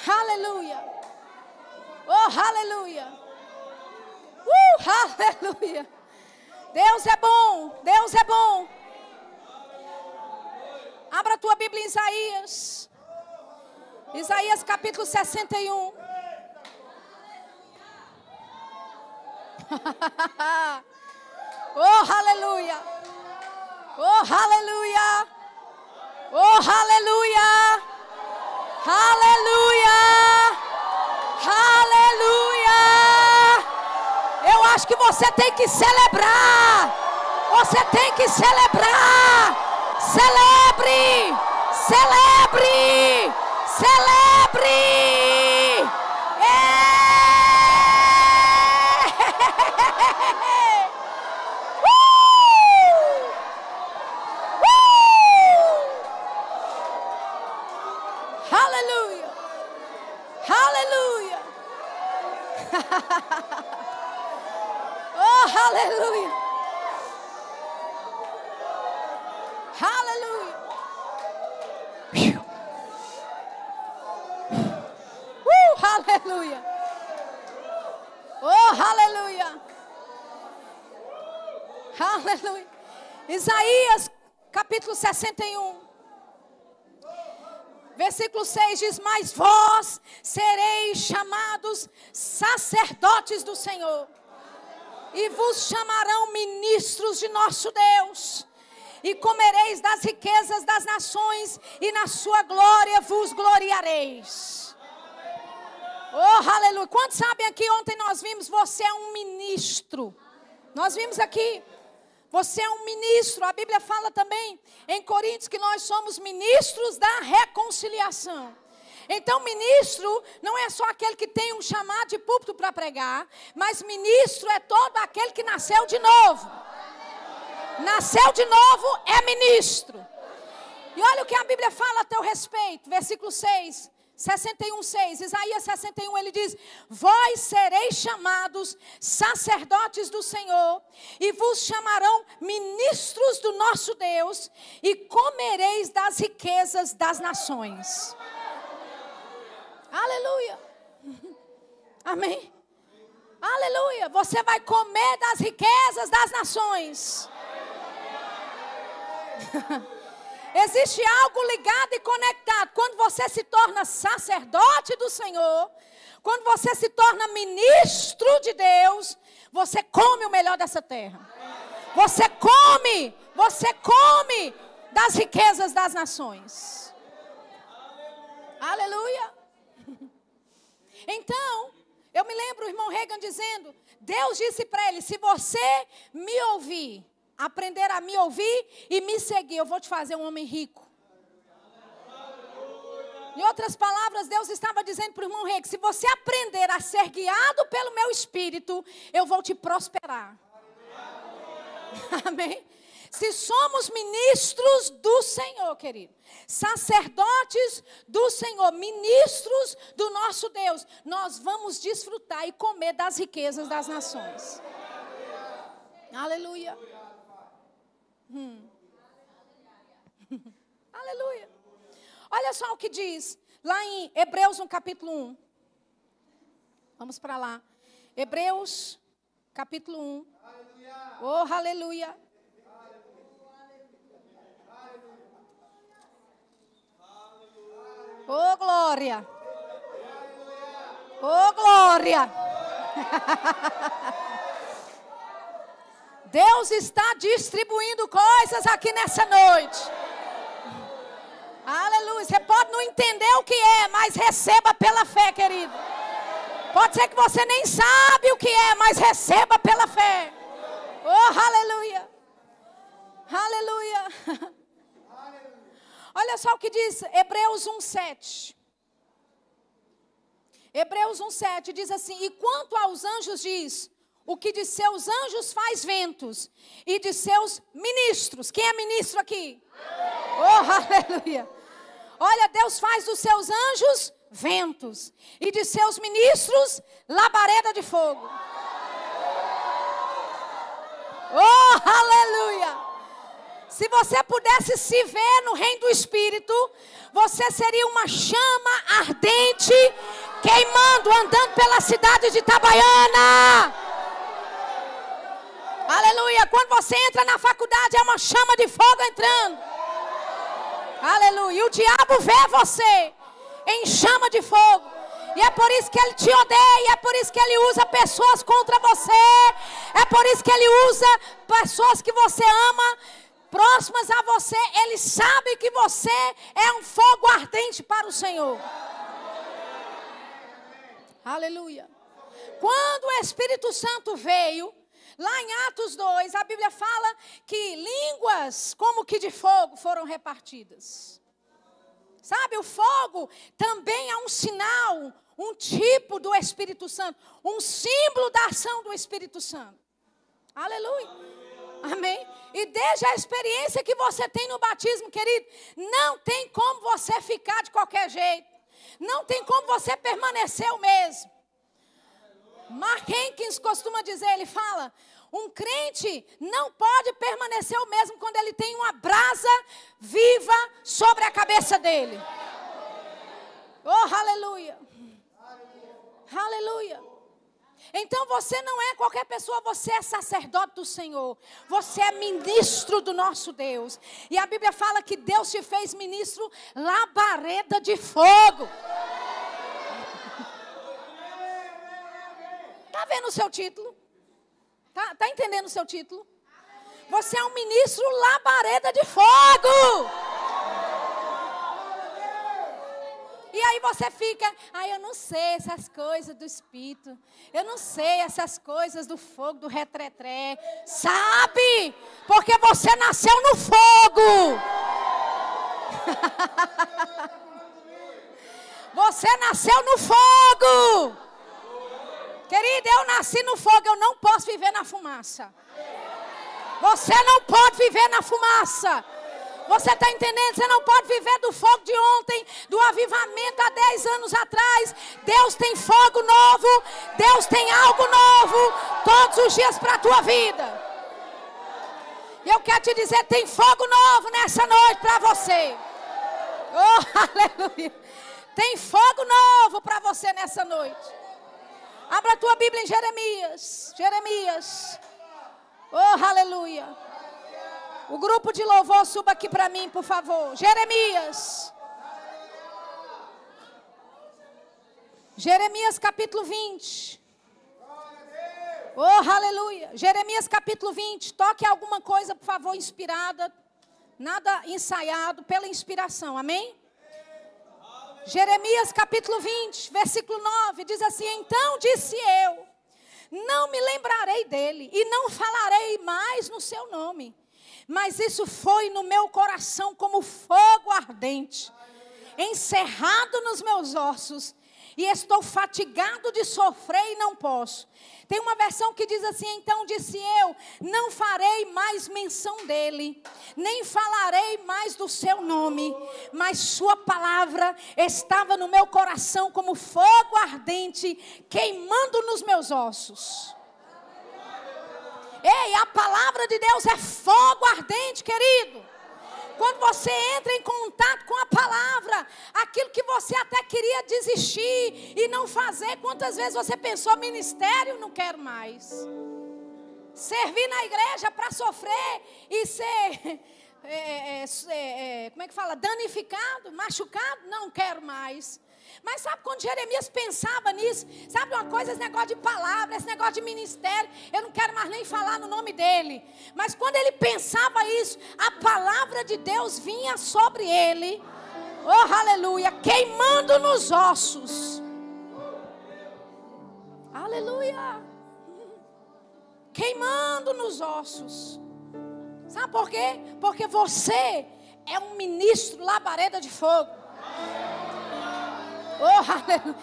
Aleluia. Oh, aleluia. Uh, aleluia. Deus é bom. Deus é bom. Abra a tua Bíblia em Isaías. Isaías capítulo 61. (laughs) oh, aleluia. Oh, aleluia! Oh, aleluia! Aleluia! Aleluia! Eu acho que você tem que celebrar. Você tem que celebrar. Celebre! Celebre! Celebre! Aleluia. Aleluia. Uh, aleluia. Oh, aleluia. Aleluia. Isaías capítulo 61. Versículo 6 diz: Mas vós sereis chamados sacerdotes do Senhor, e vos chamarão ministros de nosso Deus, e comereis das riquezas das nações, e na sua glória vos gloriareis. Oh, aleluia. Quantos sabem aqui? Ontem nós vimos, você é um ministro. Nós vimos aqui. Você é um ministro. A Bíblia fala também em Coríntios que nós somos ministros da reconciliação. Então, ministro não é só aquele que tem um chamado de púlpito para pregar, mas ministro é todo aquele que nasceu de novo. Nasceu de novo é ministro. E olha o que a Bíblia fala a teu respeito, versículo 6. 61, 6, Isaías 61, ele diz: Vós sereis chamados sacerdotes do Senhor, e vos chamarão ministros do nosso Deus, e comereis das riquezas das nações. Aleluia. Amém? Aleluia. Você vai comer das riquezas das nações. (laughs) Existe algo ligado e conectado. Quando você se torna sacerdote do Senhor, quando você se torna ministro de Deus, você come o melhor dessa terra. Você come, você come das riquezas das nações. Aleluia. Então, eu me lembro o irmão Reagan dizendo: Deus disse para ele: se você me ouvir, aprender a me ouvir e me seguir, eu vou te fazer um homem rico. Em outras palavras, Deus estava dizendo para o irmão que se você aprender a ser guiado pelo meu espírito, eu vou te prosperar. (laughs) Amém? Se somos ministros do Senhor, querido, sacerdotes do Senhor, ministros do nosso Deus, nós vamos desfrutar e comer das riquezas das nações. Aleluia. Hum. (laughs) Aleluia. Olha só o que diz lá em Hebreus, no capítulo 1. Vamos para lá. Hebreus, capítulo 1. Oh, aleluia. Oh, glória. Oh, glória. (laughs) Deus está distribuindo coisas aqui nessa noite. Aleluia. Você pode não entender o que é, mas receba pela fé, querido. Pode ser que você nem sabe o que é, mas receba pela fé. Oh, aleluia. Aleluia. (laughs) Olha só o que diz Hebreus 1:7. Hebreus 1:7 diz assim: "E quanto aos anjos diz: o que de seus anjos faz ventos e de seus ministros. Quem é ministro aqui? Oh, (laughs) aleluia. Olha, Deus faz dos seus anjos ventos e de seus ministros labareda de fogo. Oh, aleluia. Se você pudesse se ver no reino do Espírito, você seria uma chama ardente queimando, andando pela cidade de Itabaiana. Aleluia. Quando você entra na faculdade, é uma chama de fogo entrando. Aleluia. E o diabo vê você em chama de fogo. E é por isso que ele te odeia, é por isso que ele usa pessoas contra você, é por isso que ele usa pessoas que você ama, próximas a você. Ele sabe que você é um fogo ardente para o Senhor. Aleluia. Quando o Espírito Santo veio, Lá em Atos 2, a Bíblia fala que línguas como que de fogo foram repartidas. Sabe, o fogo também é um sinal, um tipo do Espírito Santo, um símbolo da ação do Espírito Santo. Aleluia. Amém? E desde a experiência que você tem no batismo, querido, não tem como você ficar de qualquer jeito. Não tem como você permanecer o mesmo. Mark Hankins costuma dizer, ele fala, um crente não pode permanecer o mesmo quando ele tem uma brasa viva sobre a cabeça dele. Oh, aleluia. Aleluia. Então você não é qualquer pessoa, você é sacerdote do Senhor. Você é ministro do nosso Deus. E a Bíblia fala que Deus te fez ministro labareda de fogo. Está vendo o seu título? Está tá entendendo o seu título? Você é um ministro labareda de fogo. E aí você fica, ah, eu não sei essas coisas do espírito. Eu não sei essas coisas do fogo, do retretré. Sabe? Porque você nasceu no fogo. (laughs) você nasceu no fogo. Querida, eu nasci no fogo, eu não posso viver na fumaça. Você não pode viver na fumaça. Você está entendendo? Você não pode viver do fogo de ontem, do avivamento há 10 anos atrás. Deus tem fogo novo, Deus tem algo novo todos os dias para a tua vida. Eu quero te dizer: tem fogo novo nessa noite para você. Oh, (laughs) aleluia. Tem fogo novo para você nessa noite. Abra a tua Bíblia em Jeremias. Jeremias. Oh, aleluia. O grupo de louvor suba aqui para mim, por favor. Jeremias. Jeremias capítulo 20. Oh, aleluia. Jeremias capítulo 20. Toque alguma coisa, por favor, inspirada. Nada ensaiado, pela inspiração. Amém? Jeremias capítulo 20, versículo 9. Diz assim: Então disse eu: Não me lembrarei dele, e não falarei mais no seu nome. Mas isso foi no meu coração como fogo ardente, encerrado nos meus ossos e estou fatigado de sofrer e não posso. Tem uma versão que diz assim: Então disse eu, não farei mais menção dele, nem falarei mais do seu nome, mas sua palavra estava no meu coração como fogo ardente, queimando nos meus ossos. Ei, a palavra de Deus é fogo ardente, querido. Quando você entra em contato com a palavra, aquilo que você até queria desistir e não fazer, quantas vezes você pensou, ministério, não quero mais. Servir na igreja para sofrer e ser, (laughs) é, é, é, como é que fala, danificado, machucado, não quero mais. Mas sabe quando Jeremias pensava nisso? Sabe uma coisa, esse negócio de palavra, esse negócio de ministério, eu não quero mais nem falar no nome dele. Mas quando ele pensava isso, a palavra de Deus vinha sobre ele. Oh, aleluia, queimando nos ossos. Aleluia. Queimando nos ossos. Sabe por quê? Porque você é um ministro labareda de fogo. Oh, aleluia.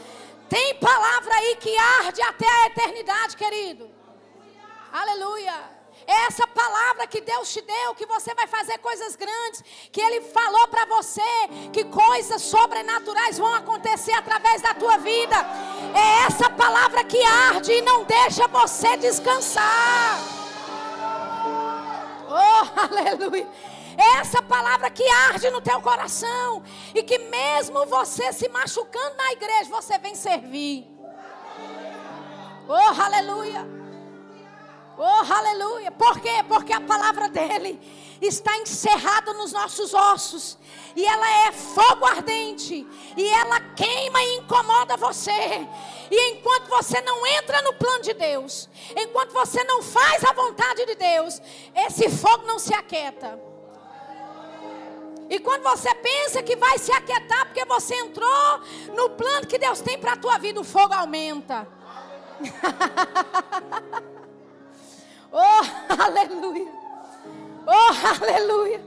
Tem palavra aí que arde até a eternidade, querido. Aleluia. É essa palavra que Deus te deu, que você vai fazer coisas grandes, que Ele falou para você, que coisas sobrenaturais vão acontecer através da tua vida. É essa palavra que arde e não deixa você descansar. Oh, (laughs) aleluia. Essa palavra que arde no teu coração. E que mesmo você se machucando na igreja, você vem servir. Oh, aleluia. Oh, aleluia. Por quê? Porque a palavra dele está encerrada nos nossos ossos. E ela é fogo ardente. E ela queima e incomoda você. E enquanto você não entra no plano de Deus, enquanto você não faz a vontade de Deus, esse fogo não se aquieta. E quando você pensa que vai se aquietar porque você entrou no plano que Deus tem para a tua vida, o fogo aumenta. (laughs) oh, aleluia. Oh, aleluia.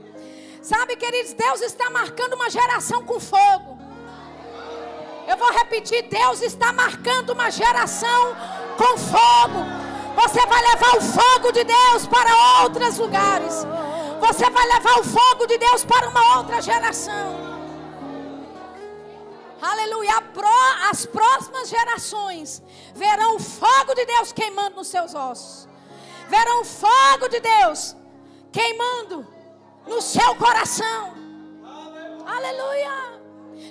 Sabe, queridos, Deus está marcando uma geração com fogo. Eu vou repetir: Deus está marcando uma geração com fogo. Você vai levar o fogo de Deus para outros lugares. Você vai levar o fogo de Deus para uma outra geração. Aleluia. As próximas gerações verão o fogo de Deus queimando nos seus ossos. Verão o fogo de Deus queimando no seu coração. Aleluia.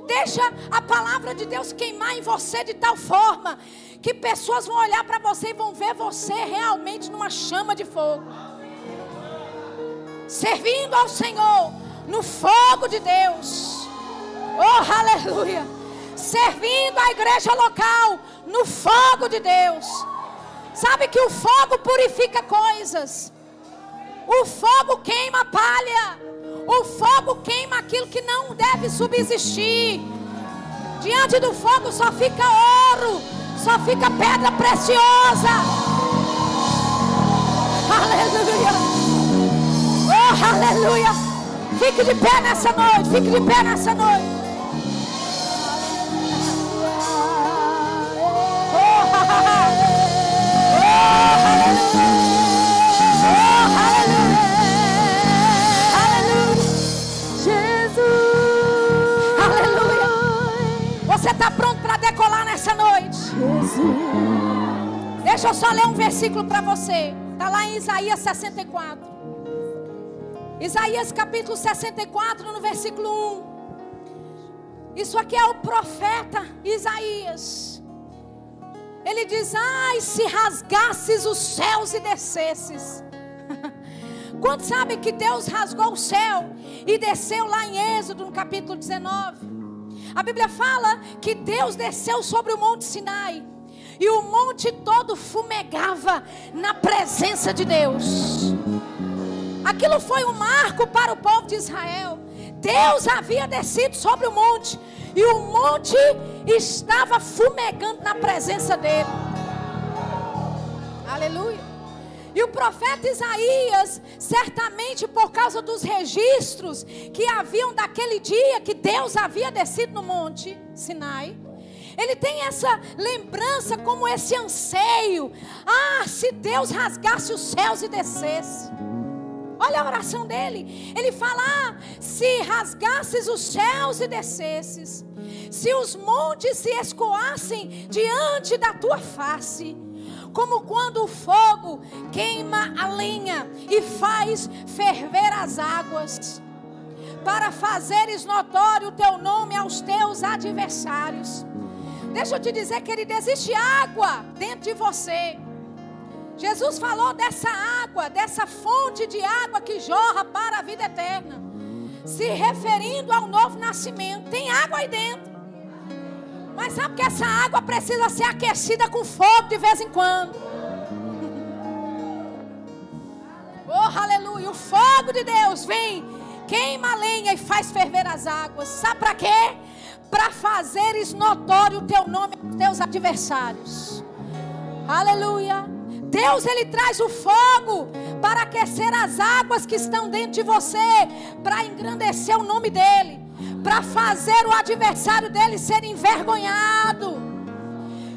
Deixa a palavra de Deus queimar em você de tal forma que pessoas vão olhar para você e vão ver você realmente numa chama de fogo servindo ao Senhor no fogo de Deus. Oh, aleluia! Servindo a igreja local no fogo de Deus. Sabe que o fogo purifica coisas. O fogo queima palha. O fogo queima aquilo que não deve subsistir. Diante do fogo só fica ouro, só fica pedra preciosa. Aleluia. Oh, aleluia. Fique de pé nessa noite. Fique de pé nessa noite. Oh, Você está pronto para decolar nessa noite? Deixa eu só ler um versículo para você. Está lá em Isaías 64. Isaías capítulo 64, no versículo 1. Isso aqui é o profeta Isaías. Ele diz: Ai, se rasgasses os céus e descesses. (laughs) Quantos sabem que Deus rasgou o céu e desceu lá em Êxodo, no capítulo 19? A Bíblia fala que Deus desceu sobre o monte Sinai. E o monte todo fumegava na presença de Deus. Aquilo foi um marco para o povo de Israel. Deus havia descido sobre o monte. E o monte estava fumegando na presença dele. Aleluia. E o profeta Isaías, certamente por causa dos registros que haviam daquele dia que Deus havia descido no monte Sinai, ele tem essa lembrança como esse anseio. Ah, se Deus rasgasse os céus e descesse. Olha a oração dele. Ele fala: ah, se rasgasses os céus e descesses, se os montes se escoassem diante da tua face, como quando o fogo queima a lenha e faz ferver as águas, para fazeres notório o teu nome aos teus adversários. Deixa eu te dizer, querido, existe água dentro de você. Jesus falou dessa água, dessa fonte de água que jorra para a vida eterna. Se referindo ao novo nascimento, tem água aí dentro. Mas sabe que essa água precisa ser aquecida com fogo de vez em quando. Oh, aleluia. O fogo de Deus vem, queima a lenha e faz ferver as águas. Sabe para quê? Para fazeres notório o teu nome aos teus adversários. Aleluia. Deus ele traz o fogo para aquecer as águas que estão dentro de você, para engrandecer o nome dele para fazer o adversário dele ser envergonhado.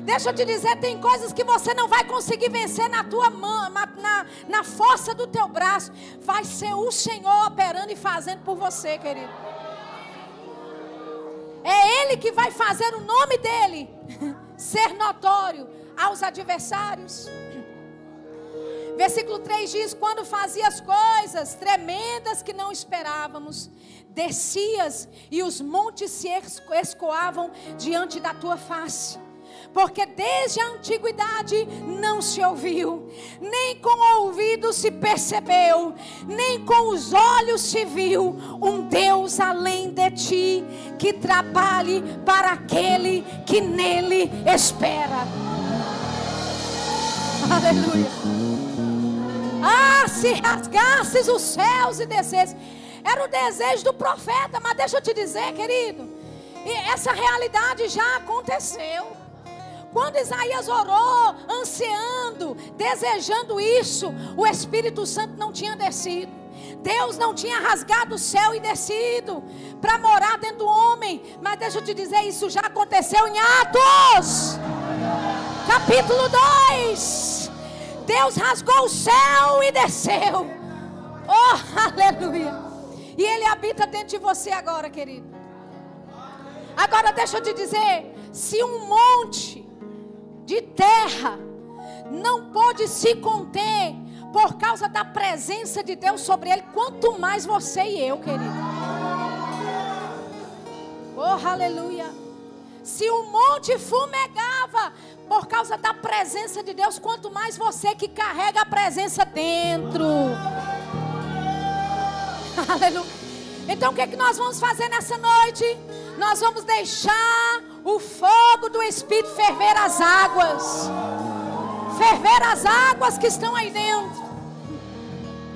Deixa eu te dizer, tem coisas que você não vai conseguir vencer na tua mão, na, na, força do teu braço. Vai ser o Senhor operando e fazendo por você, querido. É Ele que vai fazer o nome dele (laughs) ser notório aos adversários. Versículo 3 diz: Quando fazia as coisas tremendas que não esperávamos, descias e os montes se escoavam diante da tua face. Porque desde a antiguidade não se ouviu, nem com o ouvido se percebeu, nem com os olhos se viu um Deus além de ti, que trabalhe para aquele que nele espera. Aleluia. Ah, se rasgasses os céus e descesses. Era o desejo do profeta, mas deixa eu te dizer, querido, essa realidade já aconteceu. Quando Isaías orou, ansiando, desejando isso, o Espírito Santo não tinha descido. Deus não tinha rasgado o céu e descido para morar dentro do homem. Mas deixa eu te dizer, isso já aconteceu em Atos, capítulo 2. Deus rasgou o céu e desceu. Oh, (laughs) aleluia. E Ele habita dentro de você agora, querido. Agora deixa eu te dizer: se um monte de terra não pode se conter por causa da presença de Deus sobre ele, quanto mais você e eu, querido. Oh, aleluia. Se o monte fumegava por causa da presença de Deus, quanto mais você que carrega a presença dentro. (laughs) Aleluia. Então o que é que nós vamos fazer nessa noite? Nós vamos deixar o fogo do Espírito ferver as águas. Ferver as águas que estão aí dentro.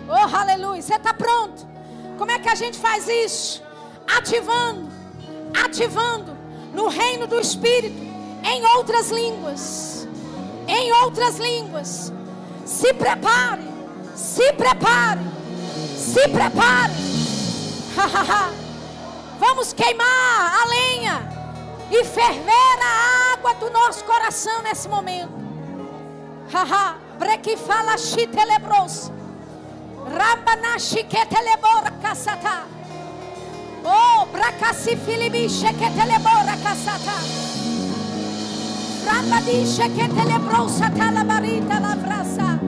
Oh, aleluia. Você está pronto? Como é que a gente faz isso? Ativando, ativando no reino do Espírito, em outras línguas. Em outras línguas. Se prepare, se prepare, se prepare. (laughs) Vamos queimar a lenha e ferver a água do nosso coração nesse momento. Haha, (laughs) breque fala chitelebros. Rambanashi ketelebora kasata. Oh, bracasi filibi sheketelebora kasata. Rambadi sheketelebrosa talabarita la frasa.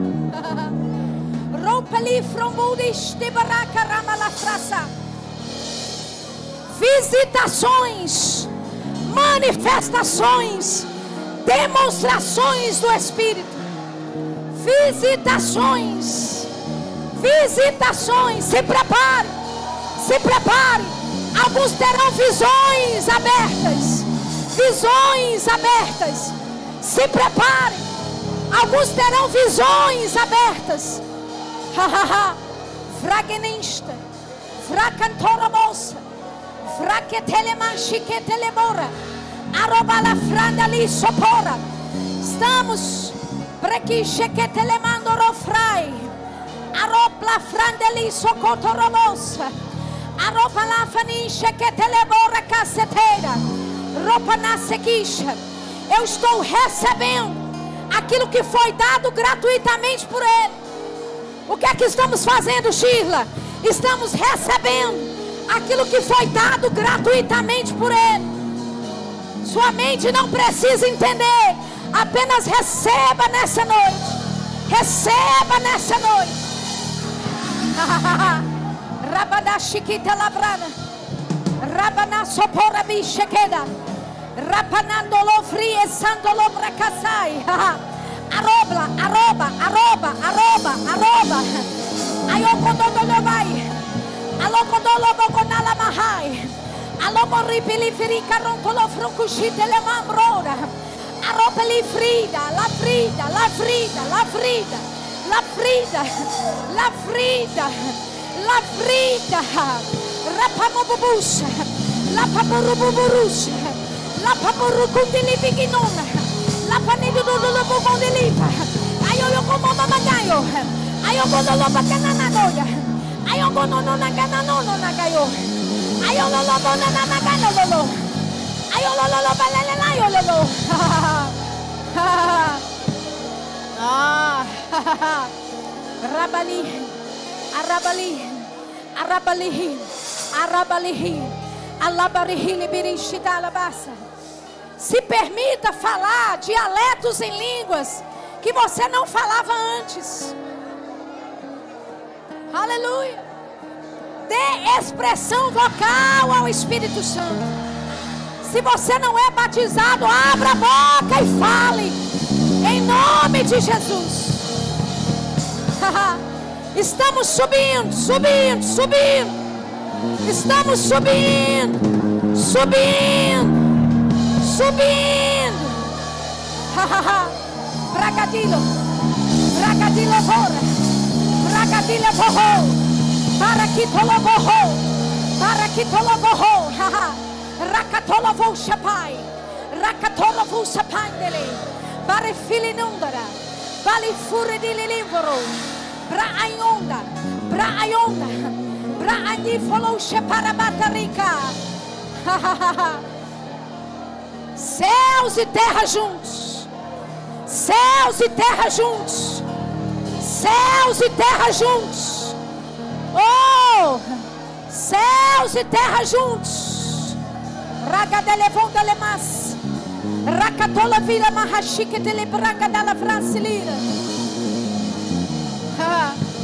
(laughs) Rompeli fromudis de baraca rama la frasa visitações, manifestações demonstrações do Espírito, visitações, visitações. Se prepare, se prepare. Alguns terão visões abertas, visões abertas. Se prepare. Alguns terão visões abertas. Fragenista. Fracantora moça. Fraquetelema chiquetelemora. Arobala franda ali sopora. Estamos. Brequichequetelemando rofrai. Aropla franda ali socotoromosa. Aropa la fanisha que telebora caceteira. Roupa na sequicha. Eu estou recebendo aquilo que foi dado gratuitamente por Ele. O que é que estamos fazendo, Shirla? Estamos recebendo aquilo que foi dado gratuitamente por Ele. Sua mente não precisa entender, apenas receba nessa noite. Receba nessa noite. (laughs) Rabada chiquita labrada. Rabanasso porabisce cheda. Rapanandolo fri e sandolo bracasai. (laughs) Arobla, aroba, aroba, aroba, aroba. Ayokondolo vai. Alokondolo bokonala mahai. Alomorri pilifiri carontolo frucuscite le mambrora. Aropeli Frida, la Frida, la Frida, la Frida, la Frida, (laughs) la Frida, la Frida. La Frida. Rapamobobus, Lapamurububurus, Lapamurukundilipikinona, Lapanidudulubukundilipa, Ayoyokomamamagayo, Ayokonolobakananoya, Ayokonononakanonokayo, Ayololobonakanolo, lolo, (laughs) Ah, (laughs) Rabali, Arabali, Arabali. Se permita falar dialetos em línguas que você não falava antes. Aleluia. Dê expressão vocal ao Espírito Santo. Se você não é batizado, abra a boca e fale. Em nome de Jesus. (laughs) Estamos subindo, subindo, subindo. Estamos subindo, subindo subindo. Bragadilo, bragadilo fora, bragadilo borrou, para que tolo borrou, para que tolo borrou, rakatolo vou chapai, rakatolo vou chapandele, para filinundara, vale fure di livro, bra ayonda, bra ayonda, bra andi ha ha ha. Céus e terra juntos. Céus e terra juntos. Céus e terra juntos. Oh! Céus e terra juntos. Ragadelevonda lemas. Rakatola vila mahashike telebraga dalla francelira. (laughs)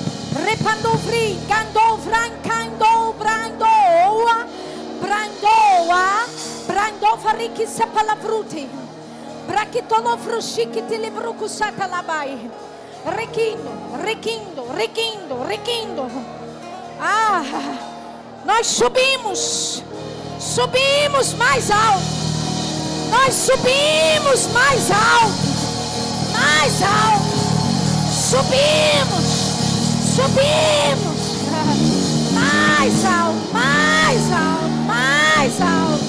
Repandovri, gandovran, cando, brandoa, brandoa. Brando fariki se palavruti. Livruku sata labai. Requindo, requindo, requindo, requindo. Ah, nós subimos. Subimos mais alto. Nós subimos mais alto. Mais alto. Subimos. Subimos. Mais alto, mais alto, mais alto.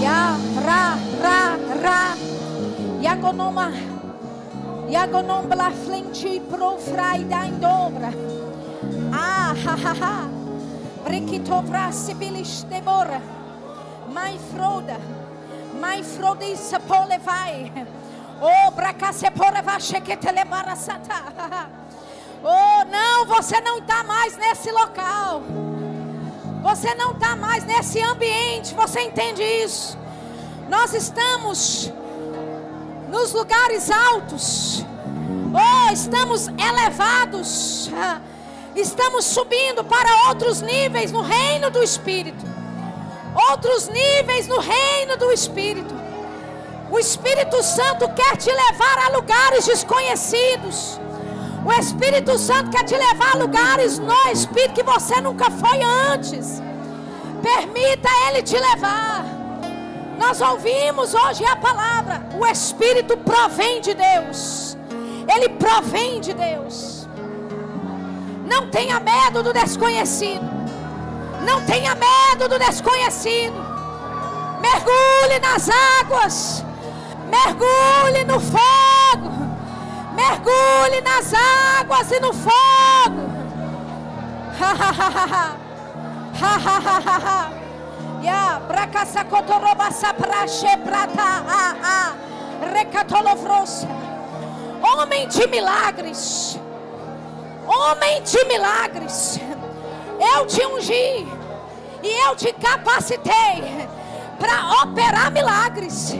Ya, ra, ra, ra. Yagonoma. Yagonom bla frente pro frai da em dobra. Ah, ha, ha, ha. Brikitovra sibilis debora. Mai froda. Mai froda e sapole vai. Oh. (laughs) Oh, não, você não está mais nesse local. Você não está mais nesse ambiente. Você entende isso? Nós estamos nos lugares altos. Oh, estamos elevados. (laughs) Estamos subindo para outros níveis no reino do Espírito. Outros níveis no reino do Espírito. O Espírito Santo quer te levar a lugares desconhecidos. O Espírito Santo quer te levar a lugares no Espírito que você nunca foi antes. Permita Ele te levar. Nós ouvimos hoje a palavra. O Espírito provém de Deus. Ele provém de Deus. Não tenha medo do desconhecido. Não tenha medo do desconhecido. Mergulhe nas águas. Mergulhe no fogo. Mergulhe nas águas e no fogo. (laughs) Ha ha ha ha ha. Ha ha ha ha ha. Ya prata. Homem de milagres. Homem de milagres. Eu te ungi e eu te capacitei para operar milagres,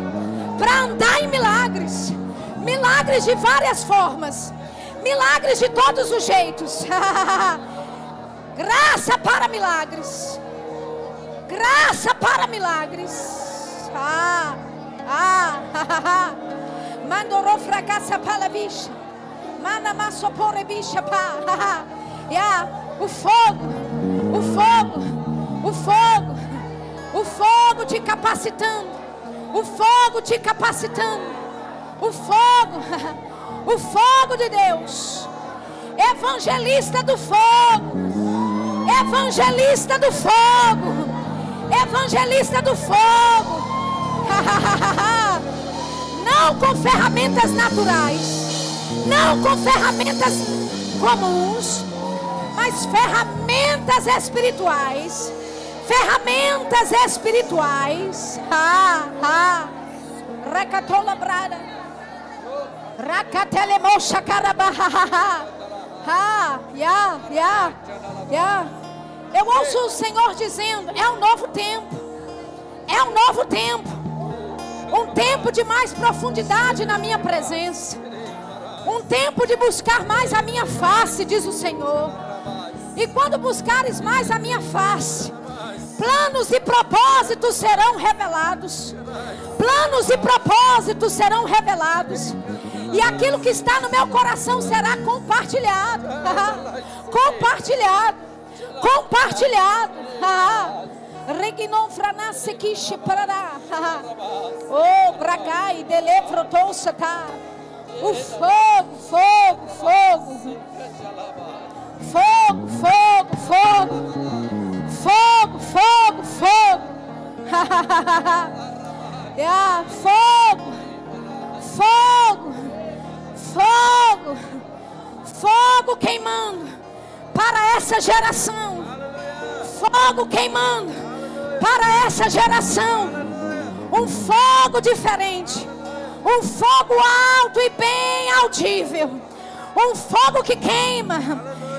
para andar em milagres, milagres de várias formas, milagres de todos os jeitos. (laughs) Graça para milagres. Graça para milagres. Ah, ah, (laughs) Mandorou fracassa para bicha. Mana massopore bicha. (laughs) Yeah. O fogo, o fogo, o fogo, o fogo te capacitando, o fogo te capacitando, o fogo, (laughs) o fogo de Deus, evangelista do fogo, evangelista do fogo, evangelista do fogo, (laughs) não com ferramentas naturais, não com ferramentas comuns mas ferramentas espirituais. Ferramentas espirituais. Ah, ah. Recatola brada. Rakatelemosha carabaha. Ah, ya, ya, ya. Eu ouço o Senhor dizendo: é um novo tempo. É um novo tempo. Um tempo de mais profundidade na minha presença. Um tempo de buscar mais a minha face, diz o Senhor. E quando buscares mais a minha face, planos e propósitos serão revelados. Planos e propósitos serão revelados. E aquilo que está no meu coração será compartilhado. (laughs) compartilhado. Compartilhado. (laughs) Regnon franasse quiche parará. (laughs) Oh, bragai delevrotou-se tá. O fogo, fogo, fogo. Fogo, fogo, fogo. Fogo, fogo, fogo. (laughs) yeah, fogo. Fogo. Fogo. Fogo queimando para essa geração. Fogo queimando para essa geração. Um fogo diferente. Um fogo alto e bem audível. Um fogo que queima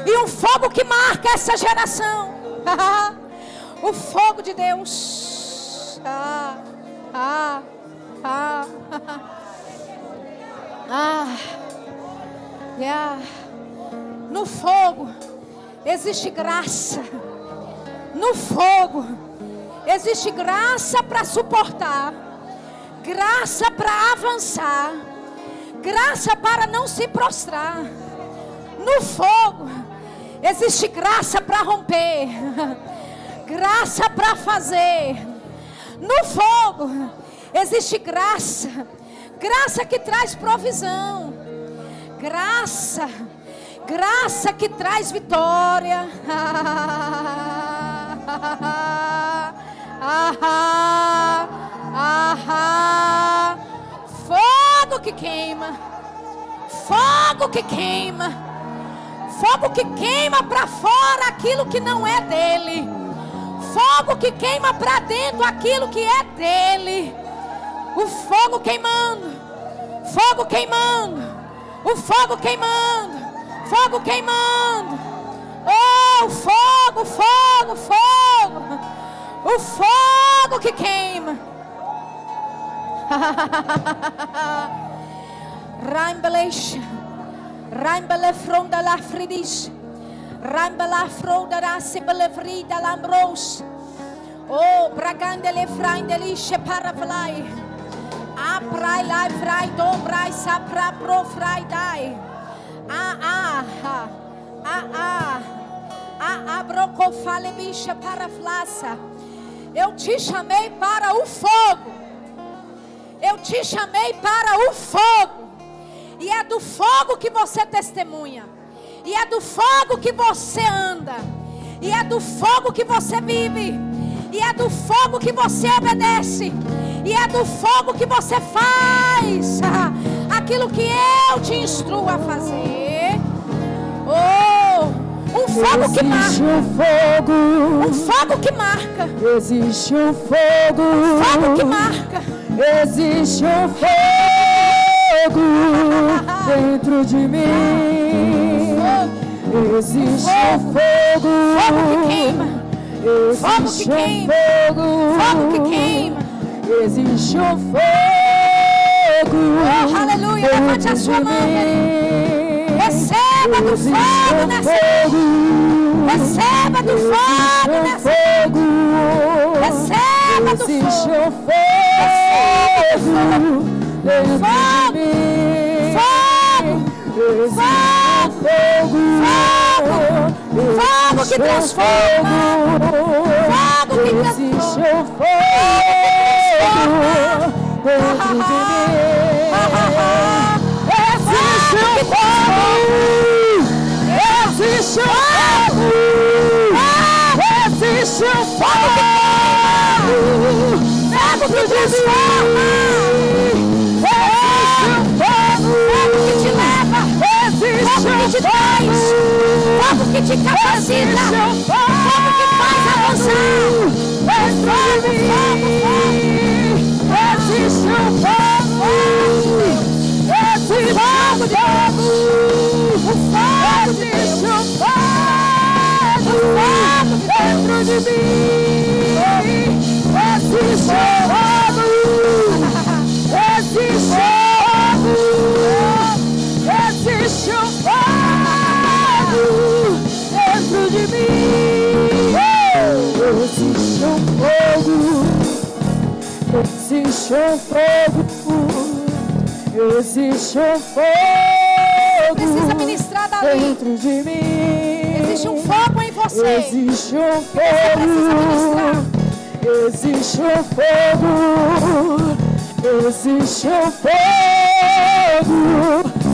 e um fogo que marca essa geração. (laughs) o fogo de Deus. Ah, ah, ah, (laughs) ah. Yeah. No fogo existe graça. No fogo existe graça para suportar, graça para avançar, graça para não se prostrar. No fogo Existe graça para romper, (laughs) graça para fazer. No fogo existe graça, graça que traz provisão, graça, graça que traz vitória. (laughs) Fogo que queima, fogo que queima Fogo que queima para fora aquilo que não é dele. Fogo que queima para dentro aquilo que é dele. O fogo queimando. Fogo queimando. O fogo queimando. Fogo queimando. Oh, fogo, fogo, fogo. O fogo que queima. (laughs) Raimbelation. Rambele fronda la fridis. Rambela fronda la sibele frida lambros. Oh, para fly. A prai lai frai do brai sa pra pro frai dai. Ah ah ah ah ah ah ah broco fale bicha para flaça. Eu te chamei para o fogo. Eu te chamei para o fogo. E é do fogo que você testemunha. E é do fogo que você anda. E é do fogo que você vive. E é do fogo que você obedece. E é do fogo que você faz (laughs) aquilo que eu te instruo a fazer. Oh, um fogo Existe que marca. um fogo. Um fogo que marca. Existe um fogo. Fogo que marca. Existe um fogo dentro de mim. Existe fogo. Fogo que queima. Fogo que Existe queima. fogo. Fogo que queima. Existe um fogo. Oh, aleluia. Levante a sua mão, querido. Receba do fogo nessa. Receba do fogo nessa. Receba do fogo. um fogo dentro Fogo. de mim. Fogo. Existe fogo. Fogo que transforma. Fogo que Existe transforma. um fogo dentro de mim. Existe um fogo. Existe um fogo. Existe um fogo. Fogo que transforma. Te capacita. Fogo que faz avançar. Dentro de mim existe um fogo. Existe um fogo. Existe um fogo dentro de mim. Existe um fogo. Existe Existe um fogo. Existe um fogo. Precisa ministrar dali. dentro de mim. Existe um fogo em você. Existe um fogo. Existe um fogo. Existe um fogo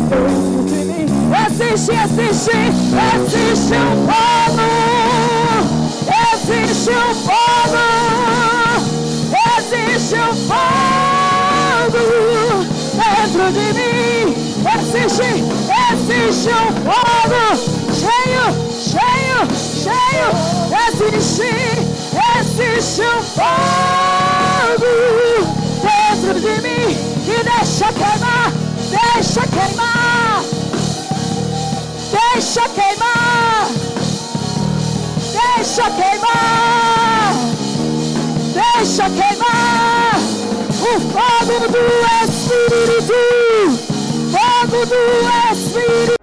dentro de mim. Existe, existe, existe um fogo. Existe um fogo. Existe um fogo dentro de mim. Existe, existe um fogo cheio, cheio, cheio. Existe, existe um fogo dentro de mim. E deixa queimar, deixa queimar, deixa queimar, deixa queimar, deixa queimar o fogo do Espírito, fogo do